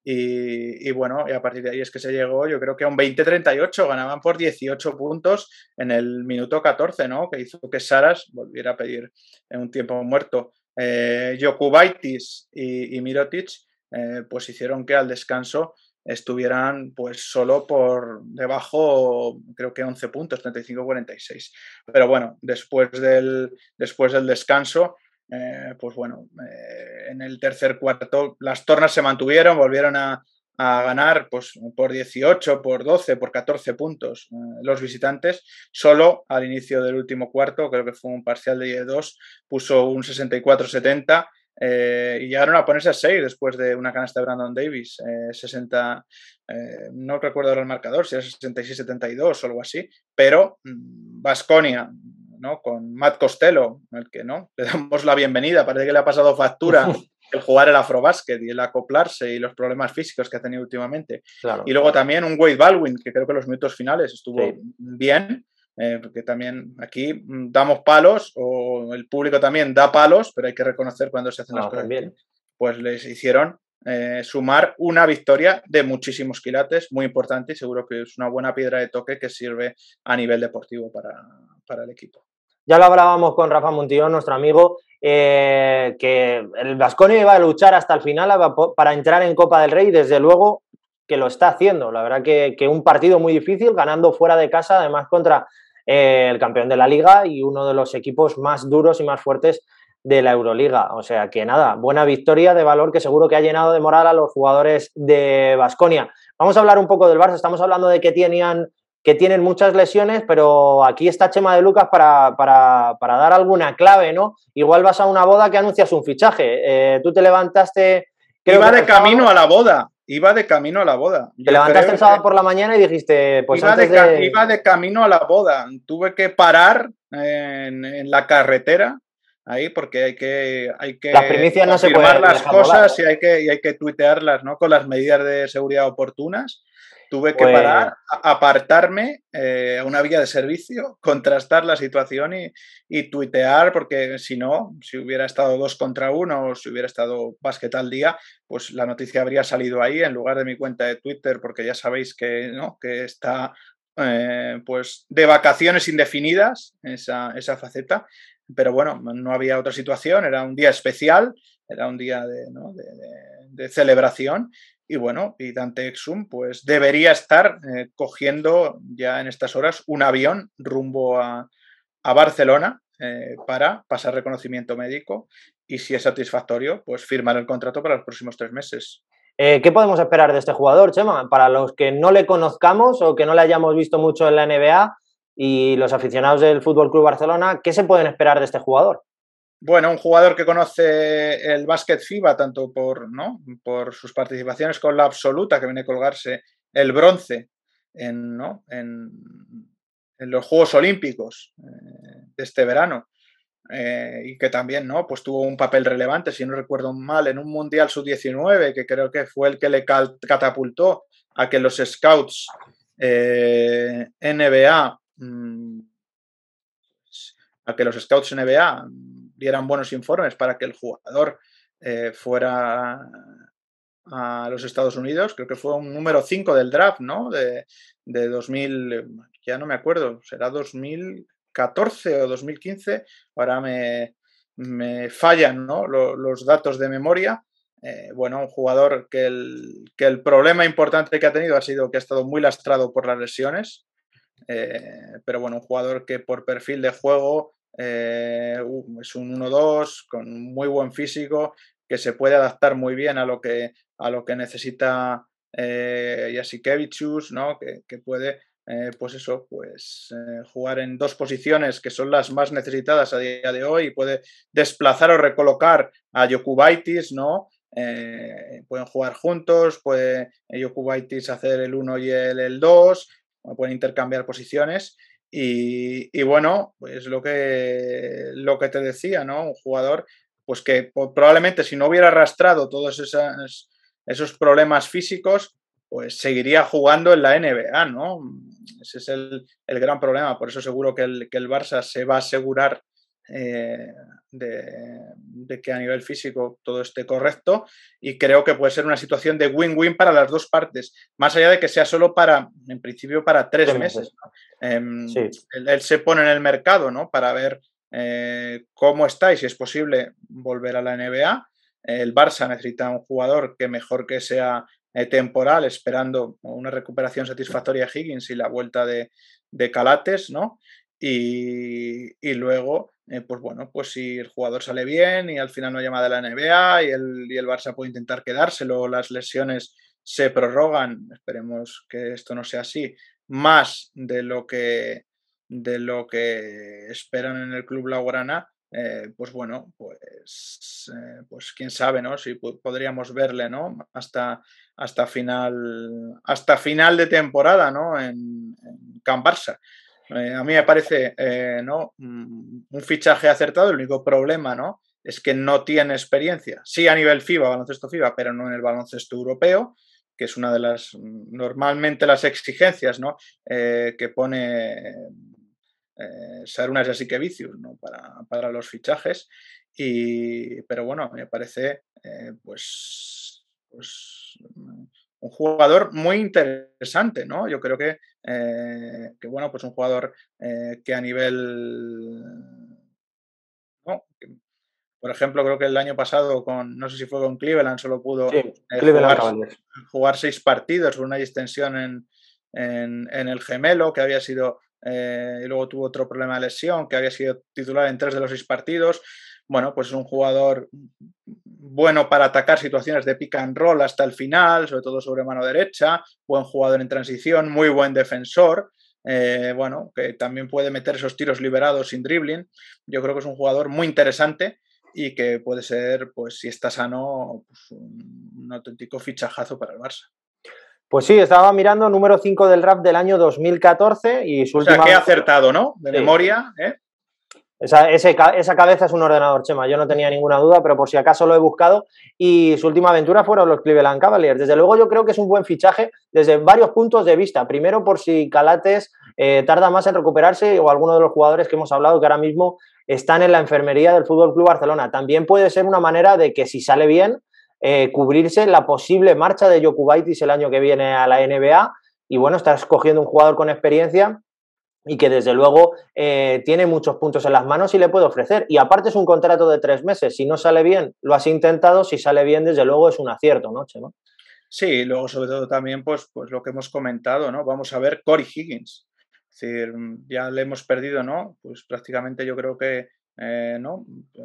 y, bueno, y a partir de ahí es que se llegó, yo creo que a un 20-38, ganaban por 18 puntos en el minuto 14, ¿no? Que hizo que Saras volviera a pedir en un tiempo muerto. Eh, Jokubaitis y, Mirotic, eh, pues hicieron que al descanso estuvieran pues solo por debajo, creo que 11 puntos, 35-46. Pero bueno, después del, después del descanso, eh, pues bueno, eh, en el tercer cuarto las tornas se mantuvieron, volvieron a, a ganar pues, por 18, por 12, por 14 puntos eh, los visitantes. Solo al inicio del último cuarto, creo que fue un parcial de 2, puso un 64-70 eh, y llegaron a ponerse a 6 después de una canasta de Brandon Davis. 60, eh, no recuerdo el marcador, si era 66-72 o algo así, pero Vasconia. Mm, ¿no? con Matt Costello, al que no le damos la bienvenida, parece que le ha pasado factura el jugar el afrobásquet y el acoplarse y los problemas físicos que ha tenido últimamente. Y luego también un Wade Baldwin, que creo que los minutos finales estuvo bien, eh, porque también aquí damos palos, o el público también da palos, pero hay que reconocer cuando se hacen las cosas bien. Pues les hicieron eh, sumar una victoria de muchísimos quilates, muy importante y seguro que es una buena piedra de toque que sirve a nivel deportivo para, para el equipo. Ya lo hablábamos con Rafa Montillón, nuestro amigo, eh, que el Vasconia iba a luchar hasta el final para entrar en Copa del Rey, desde luego que lo está haciendo. La verdad que, un partido muy difícil, ganando fuera de casa, además contra eh, el campeón de la liga y uno de los equipos más duros y más fuertes de la Euroliga. O sea que nada, buena victoria de valor que seguro que ha llenado de moral a los jugadores de Vasconia. Vamos a hablar un poco del Barça. Estamos hablando de que tenían que tienen muchas lesiones, pero aquí está Chema de Lucas para, para, para, dar alguna clave, ¿no? Igual vas a una boda que anuncias un fichaje. Eh, tú te levantaste. Iba de camino a la boda. Iba de camino a la boda. Te levantaste el sábado por la mañana y dijiste, pues iba de, Iba de camino a la boda. Tuve que parar en, la carretera ahí porque hay que hay que las primicias no se las cosas y hay que y hay que tuitearlas no con las medidas de seguridad oportunas Tuve que parar, pues apartarme eh, a una vía de servicio, contrastar la situación y, tuitear, porque si no, si hubiera estado dos contra uno o si hubiera estado básquet al día, pues la noticia habría salido ahí en lugar de mi cuenta de Twitter, porque ya sabéis que, ¿no? que está eh, pues de vacaciones indefinidas esa, esa faceta. Pero bueno, no había otra situación, era un día especial, era un día de, de celebración y bueno, y Dante Exum pues debería estar eh, cogiendo ya en estas horas un avión rumbo a, Barcelona eh, para pasar reconocimiento médico y si es satisfactorio, pues firmar el contrato para los próximos tres meses. Eh, ¿Qué podemos esperar de este jugador, Chema? Para los que no le conozcamos o que no le hayamos visto mucho en la NBA y los aficionados del Fútbol Club Barcelona, ¿qué se pueden esperar de este jugador? Bueno, un jugador que conoce el básquet FIBA tanto por, ¿no? por sus participaciones con la absoluta, que viene a colgarse el bronce en, ¿no? en, los Juegos Olímpicos eh, de este verano, eh, y que también ¿no? pues tuvo un papel relevante, si no recuerdo mal, en un Mundial Sub-19, que creo que fue el que le catapultó a que los scouts eh, NBA, a que los scouts NBA dieran buenos informes para que el jugador eh, fuera a los Estados Unidos. Creo que fue un número 5 del draft, ¿no? De, de 2000, ya no me acuerdo, será 2014 o 2015. Ahora me, me fallan ¿no? los, datos de memoria. Eh, bueno, un jugador que el, que el problema importante que ha tenido ha sido que ha estado muy lastrado por las lesiones. Eh, pero bueno, un jugador que por perfil de juego eh, es un 1-2 con muy buen físico que se puede adaptar muy bien a lo que, a lo que necesita eh, ¿no? que, puede eh, pues eso, pues jugar en dos posiciones que son las más necesitadas a día de hoy puede desplazar o recolocar a Yokubaitis, ¿no? pueden jugar juntos, puede Yokubaitis hacer el 1 y el 2, pueden intercambiar posiciones y, bueno, pues lo que, lo que te decía, ¿no? Un jugador, pues que probablemente si no hubiera arrastrado todos esos, esos problemas físicos, pues seguiría jugando en la NBA, ¿no? Ese es el, el gran problema. Por eso seguro que el, que el Barça se va a asegurar eh, de, que a nivel físico todo esté correcto y creo que puede ser una situación de win-win para las dos partes, más allá de que sea solo para, en principio, para tres, meses. Em, él, se pone en el mercado ¿no? para ver eh, cómo está y si es posible volver a la NBA. El Barça necesita un jugador que mejor que sea eh, temporal, esperando una recuperación satisfactoria de Higgins y la vuelta de, de Calates, ¿no? Y, luego, eh, pues bueno, pues si el jugador sale bien y al final no llama de la NBA y el, y el Barça puede intentar quedárselo, las lesiones se prorrogan, esperemos que esto no sea así, más de lo que, de lo que esperan en el club Laurana, eh, pues bueno, pues, eh, pues quién sabe, ¿no? Si podríamos verle, ¿no? Hasta, hasta, final, hasta final de temporada, ¿no? En, en Barça. Eh, a mí me parece, ¿no? Mm, un fichaje acertado, el único problema, ¿no? Es que no tiene experiencia. Sí a nivel FIBA, baloncesto FIBA, pero no en el baloncesto europeo que es una de las, normalmente las exigencias ¿no? Eh, que pone eh, Sarunas y que Vicius ¿no? para, para, los fichajes. Y, pero bueno, me parece eh, pues, pues, un jugador muy interesante, ¿no? Yo creo que, que bueno, pues un jugador que a nivel ¿no? Por ejemplo, creo que el año pasado, con no sé si fue con Cleveland, solo pudo eh, jugar, seis partidos con una distensión en, en, el gemelo, que había sido, eh, y luego tuvo otro problema de lesión, que había sido titular en tres de los seis partidos. Bueno, pues es un jugador bueno para atacar situaciones de pick and roll hasta el final, sobre todo sobre mano derecha, buen jugador en transición, muy buen defensor. Eh, bueno, que también puede meter esos tiros liberados sin dribbling. Yo creo que es un jugador muy interesante y que puede ser, pues si está sano, pues, un, auténtico fichajazo para el Barça. Pues sí, estaba mirando número 5 del rap del año 2014 y su o sea, que he acertado, ¿no? De memoria, ¿eh? Esa, esa, cabeza es un ordenador, Chema. Yo no tenía ninguna duda, pero por si acaso lo he buscado. Y su última aventura fueron los Cleveland Cavaliers. Desde luego, yo creo que es un buen fichaje desde varios puntos de vista. Primero, por si Calates eh, tarda más en recuperarse o alguno de los jugadores que hemos hablado que ahora mismo están en la enfermería del Fútbol Club Barcelona. También puede ser una manera de que, si sale bien, eh, cubrirse la posible marcha de Jokubaitis el año que viene a la NBA. Y bueno, estás escogiendo un jugador con experiencia y que desde luego eh, tiene muchos puntos en las manos y le puede ofrecer. Y aparte es un contrato de tres meses. Si no sale bien, lo has intentado. Si sale bien, desde luego es un acierto, ¿no, Chema? Sí, luego sobre todo también pues, pues lo que hemos comentado, ¿no? Vamos a ver Corey Higgins. Es decir, ya le hemos perdido, ¿no? Pues prácticamente yo creo que, eh, ¿no? Eh,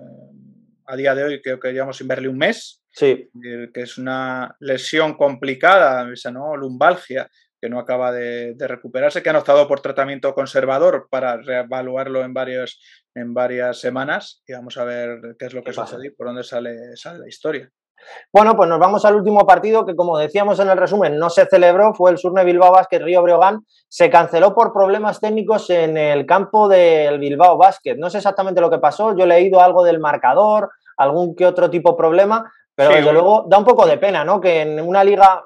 a día de hoy creo que llevamos sin verle un mes. Sí. Que es una lesión complicada, esa, ¿no? Lumbalgia, que no acaba de, recuperarse, que han optado por tratamiento conservador para reevaluarlo en, varios, en varias semanas y vamos a ver qué es lo que sucede y por dónde sale, sale la historia. Bueno, pues nos vamos al último partido que, como decíamos en el resumen, no se celebró, fue el Surne Bilbao Basket Río Breogán. Se canceló por problemas técnicos en el campo del Bilbao Basket. No sé exactamente lo que pasó, yo he leído algo del marcador, algún que otro tipo de problema, pero desde luego da un poco de pena, ¿no? Que en una liga,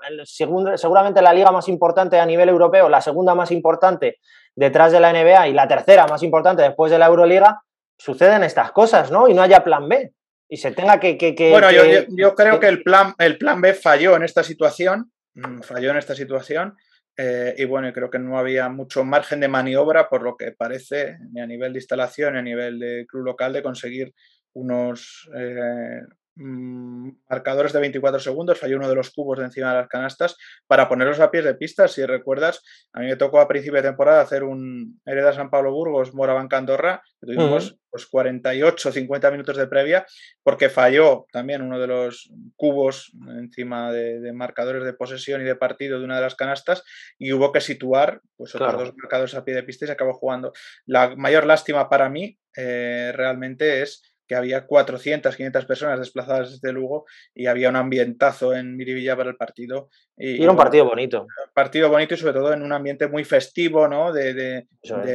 seguramente la liga más importante a nivel europeo, la segunda más importante detrás de la NBA y la tercera más importante después de la Euroliga, suceden estas cosas, ¿no? Y no haya plan B. Y se tenga que. bueno, yo, creo que el plan, el plan B falló en esta situación. Mm, falló en esta situación. Eh, y bueno, creo que no había mucho margen de maniobra, por lo que parece, ni a nivel de instalación, ni a nivel de club local, de conseguir unos, eh, marcadores de 24 segundos, falló uno de los cubos de encima de las canastas para ponerlos a pies de pista. Si recuerdas, a mí me tocó a principio de temporada hacer un Hereda San Pablo Burgos, Morabanca Andorra, que tuvimos pues, 48, 50 minutos de previa, porque falló también uno de los cubos encima de, marcadores de posesión y de partido de una de las canastas, y hubo que situar pues, otros dos marcadores a pie de pista y se acabó jugando. La mayor lástima para mí eh, realmente es que había 400, 500 personas desplazadas desde Lugo y había un ambientazo en Miribilla para el partido. Y, era un partido bonito. Partido bonito y sobre todo en un ambiente muy festivo, ¿no? De,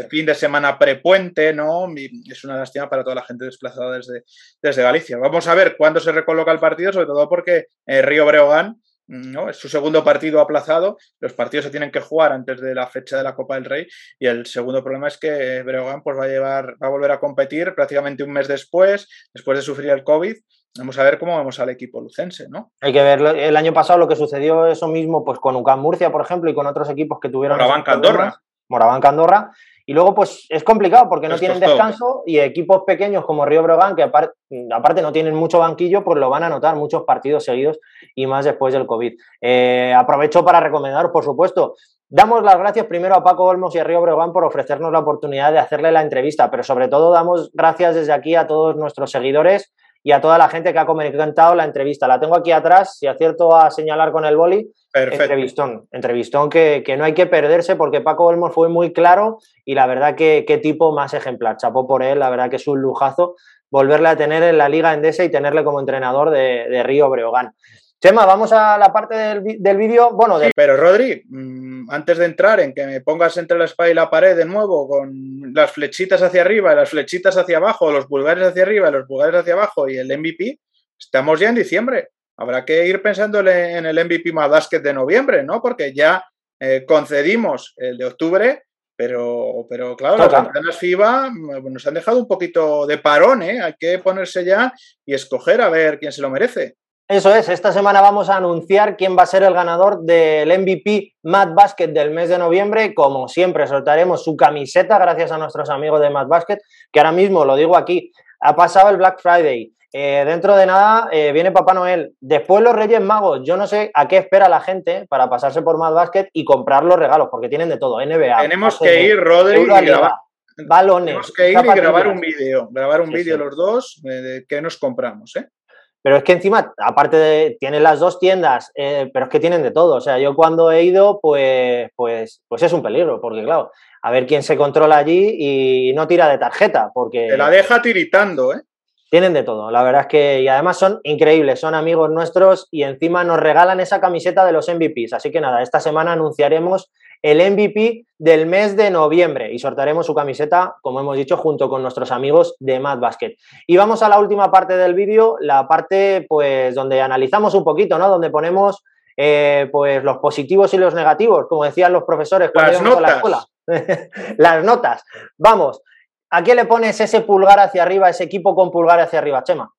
fin de semana prepuente, ¿no? es una lástima para toda la gente desplazada desde, desde Galicia. Vamos a ver cuándo se recoloca el partido, sobre todo porque eh, Río Breogán ¿no? Es su segundo partido aplazado, los partidos se tienen que jugar antes de la fecha de la Copa del Rey y el segundo problema es que Breogán pues, va, a llevar, va a volver a competir prácticamente un mes después, después de sufrir el COVID. Vamos a ver cómo vamos al equipo lucense, ¿no? Hay que ver el año pasado lo que sucedió eso mismo pues con UCAM Murcia, por ejemplo, y con otros equipos que tuvieron... Moraván Andorra. Moraván Andorra Y luego, pues es complicado porque no tienen descanso y equipos pequeños como Río Brogan, que aparte, aparte no tienen mucho banquillo, pues lo van a notar muchos partidos seguidos y más después del COVID. Eh, aprovecho para recomendar, por supuesto, Damos las gracias primero a Paco Olmos y a Río Breogán por ofrecernos la oportunidad de hacerle la entrevista, pero sobre todo damos gracias desde aquí a todos nuestros seguidores y a toda la gente que ha comentado la entrevista. La tengo aquí atrás, si acierto a señalar con el boli. Perfecto. Entrevistón, entrevistón que, no hay que perderse porque Paco Olmos fue muy claro y la verdad que qué tipo más ejemplar. Chapó por él, la verdad que es un lujazo volverle a tener en la Liga Endesa y tenerle como entrenador de, de Río Breogán. Chema, vamos a la parte del, vídeo. Bueno, pero Rodri, mm, antes de entrar en que me pongas entre la espalda y la pared de nuevo con las flechitas hacia arriba las flechitas hacia abajo, los pulgares hacia arriba los pulgares hacia abajo y el MVP, estamos ya en diciembre. Habrá que ir pensándole en el MVP más básquet de noviembre, ¿no? Porque ya eh, concedimos el de octubre, pero, pero claro, las ventanas FIBA mm, nos han dejado un poquito de parón, ¿eh? Hay que ponerse ya y escoger a ver quién se lo merece. Eso es, esta semana vamos a anunciar quién va a ser el ganador del MVP Mad Basket del mes de noviembre. Como siempre, soltaremos su camiseta gracias a nuestros amigos de Mad Basket, que ahora mismo, lo digo aquí, ha pasado el Black Friday. Eh, dentro de nada eh, viene Papá Noel. Después los Reyes Magos. Yo no sé a qué espera la gente para pasarse por Mad Basket y comprar los regalos, porque tienen de todo. NBA. Tenemos que ir, Rodri, y grabar. Balones. Tenemos que ir y grabar un vídeo. Grabar un vídeo los dos de qué nos compramos, ¿eh? Pero es que encima, aparte de, tienen las dos tiendas, eh, pero es que tienen de todo. O sea, yo cuando he ido, pues, pues, pues es un peligro, porque claro, a ver quién se controla allí y no tira de tarjeta, porque... Te la deja tiritando, ¿eh? Tienen de todo, la verdad es que, y además son increíbles, son amigos nuestros y encima nos regalan esa camiseta de los MVPs. Así que nada, esta semana anunciaremos el MVP del mes de noviembre y sortearemos su camiseta, como hemos dicho, junto con nuestros amigos de Mad Basket. Y vamos a la última parte del vídeo, la parte pues donde analizamos un poquito, ¿no? Donde ponemos eh, pues los positivos y los negativos, como decían los profesores cuando Las notas. la escuela. Las notas. Vamos, ¿a qué le pones ese pulgar hacia arriba, ese equipo con pulgar hacia arriba, Chema?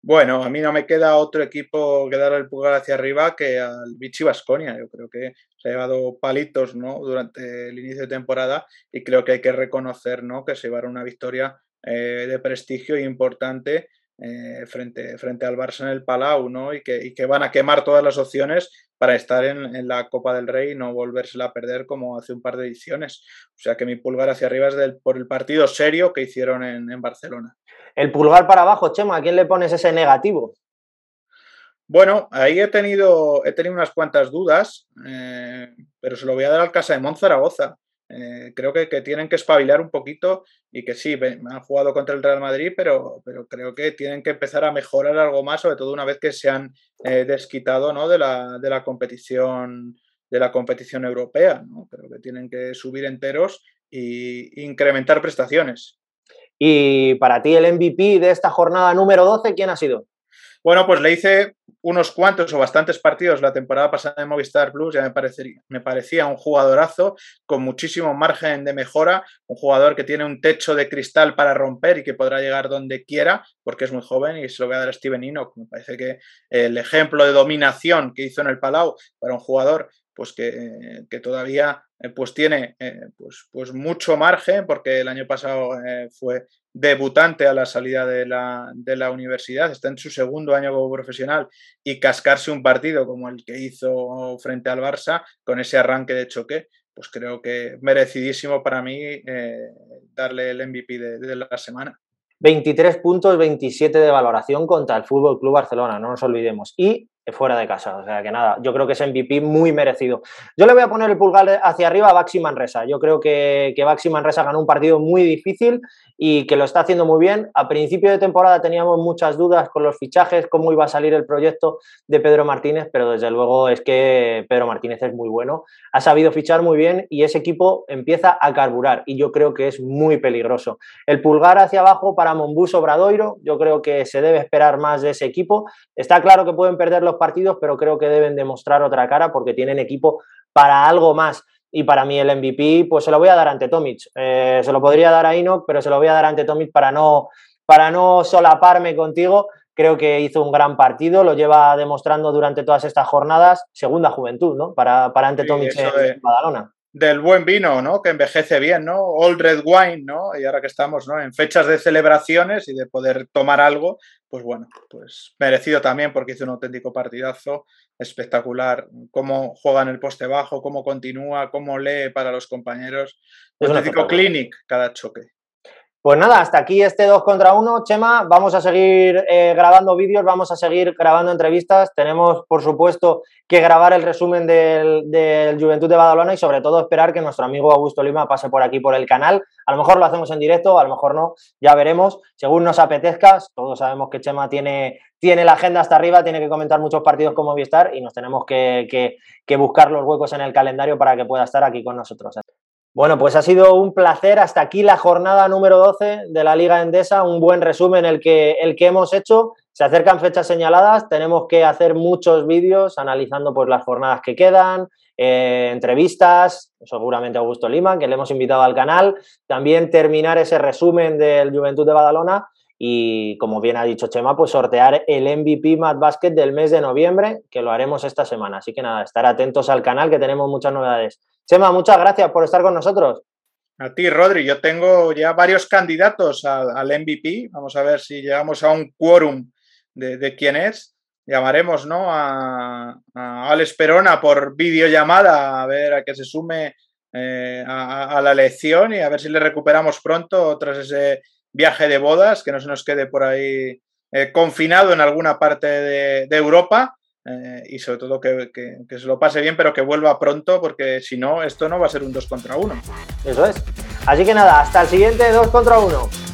Bueno, a mí no me queda otro equipo que dar el pulgar hacia arriba que al Vichy Vasconia. Yo creo que se ha llevado palitos ¿no? durante el inicio de temporada y creo que hay que reconocer ¿no? que se llevaron una victoria eh, de prestigio importante eh, frente, frente al Barça en el Palau ¿no? y, que, y que van a quemar todas las opciones para estar en, la Copa del Rey y no volvérsela a perder como hace un par de ediciones. O sea que mi pulgar hacia arriba es del, por el partido serio que hicieron en, en Barcelona. El pulgar para abajo, Chema, ¿a quién le pones ese negativo? Bueno, ahí he tenido, he tenido unas cuantas dudas, eh, pero se lo voy a dar al Casa de Monzaragoza. Eh, creo que, tienen que espabilar un poquito y que sí, han jugado contra el Real Madrid, pero, pero creo que tienen que empezar a mejorar algo más, sobre todo una vez que se han eh, desquitado ¿no? de, la, de, la, competición de la competición europea. ¿no? Creo que tienen que subir enteros e incrementar prestaciones. Y para ti el MVP de esta jornada número 12, ¿quién ha sido? Bueno, pues le hice unos cuantos o bastantes partidos la temporada pasada en Movistar Plus, ya me, parecería, me parecía un jugadorazo con muchísimo margen de mejora, un jugador que tiene un techo de cristal para romper y que podrá llegar donde quiera, porque es muy joven y se lo voy a dar a Steven Enoch. Me parece que el ejemplo de dominación que hizo en el Palau para un jugador pues que, que todavía eh, pues tiene eh, pues, pues mucho margen, porque el año pasado eh, fue debutante a la salida de la, de la, universidad, está en su segundo año como profesional y cascarse un partido como el que hizo frente al Barça con ese arranque de choque, pues creo que merecidísimo para mí darle el MVP de, de la semana. 23 puntos, 27 de valoración contra el Fútbol Club Barcelona, no nos olvidemos. Y fuera de casa. O sea que nada, yo creo que es MVP muy merecido. Yo le voy a poner el pulgar hacia arriba a Baxi Manresa. Yo creo que, que Baxi Manresa ganó un partido muy difícil y que lo está haciendo muy bien. A principio de temporada teníamos muchas dudas con los fichajes, cómo iba a salir el proyecto de Pedro Martínez, pero desde luego es que Pedro Martínez es muy bueno. Ha sabido fichar muy bien y ese equipo empieza a carburar y yo creo que es muy peligroso. El pulgar hacia abajo para Monbus Obradoiro, yo creo que se debe esperar más de ese equipo. Está claro que pueden perder los partidos, pero creo que deben demostrar otra cara porque tienen equipo para algo más. Y para mí el MVP, pues se lo voy a dar ante Tomic. Eh, se lo podría dar a Enoch, pero se lo voy a dar ante Tomic para no, para no solaparme contigo. Creo que hizo un gran partido, lo lleva demostrando durante todas estas jornadas. Segunda juventud, ¿no? Para, para ante Tomic en Badalona del buen vino, ¿no? Que envejece bien, ¿no? Old Red Wine, ¿no? Y ahora que estamos, ¿no? En fechas de celebraciones y de poder tomar algo, pues bueno, pues merecido también porque hizo un auténtico partidazo espectacular. Cómo juega en el poste bajo, cómo continúa, cómo lee para los compañeros. Auténtico clinic cada choque. Pues nada, hasta aquí este 2 contra 1. Chema, vamos a seguir eh, grabando vídeos, vamos a seguir grabando entrevistas. Tenemos, por supuesto, que grabar el resumen del, del, Juventud de Badalona y sobre todo esperar que nuestro amigo Augusto Lima pase por aquí por el canal. A lo mejor lo hacemos en directo, a lo mejor no, ya veremos, según nos apetezca. Todos sabemos que Chema tiene, tiene la agenda hasta arriba, tiene que comentar muchos partidos como Movistar y nos tenemos que, que, que buscar los huecos en el calendario para que pueda estar aquí con nosotros. Bueno, pues ha sido un placer. Hasta aquí la jornada número 12 de la Liga Endesa. Un buen resumen el que, el que hemos hecho. Se acercan fechas señaladas. Tenemos que hacer muchos vídeos analizando pues, las jornadas que quedan, eh, entrevistas, seguramente Augusto Lima, que le hemos invitado al canal. También terminar ese resumen del Juventud de Badalona. Y como bien ha dicho Chema, pues sortear el MVP Mad Basket del mes de noviembre, que lo haremos esta semana. Así que nada, estar atentos al canal que tenemos muchas novedades. Chema, muchas gracias por estar con nosotros. A ti, Rodri. Yo tengo ya varios candidatos al, MVP. Vamos a ver si llegamos a un quórum de, quién es. Llamaremos ¿no? a, a Alex Perona por videollamada a ver a que se sume eh, a, la elección y a ver si le recuperamos pronto tras ese viaje de bodas, que no se nos quede por ahí eh, confinado en alguna parte de Europa eh, y sobre todo que, se lo pase bien, pero que vuelva pronto, porque si no, esto no va a ser un 2 contra 1. Eso es. Así que nada, hasta el siguiente 2 contra 1.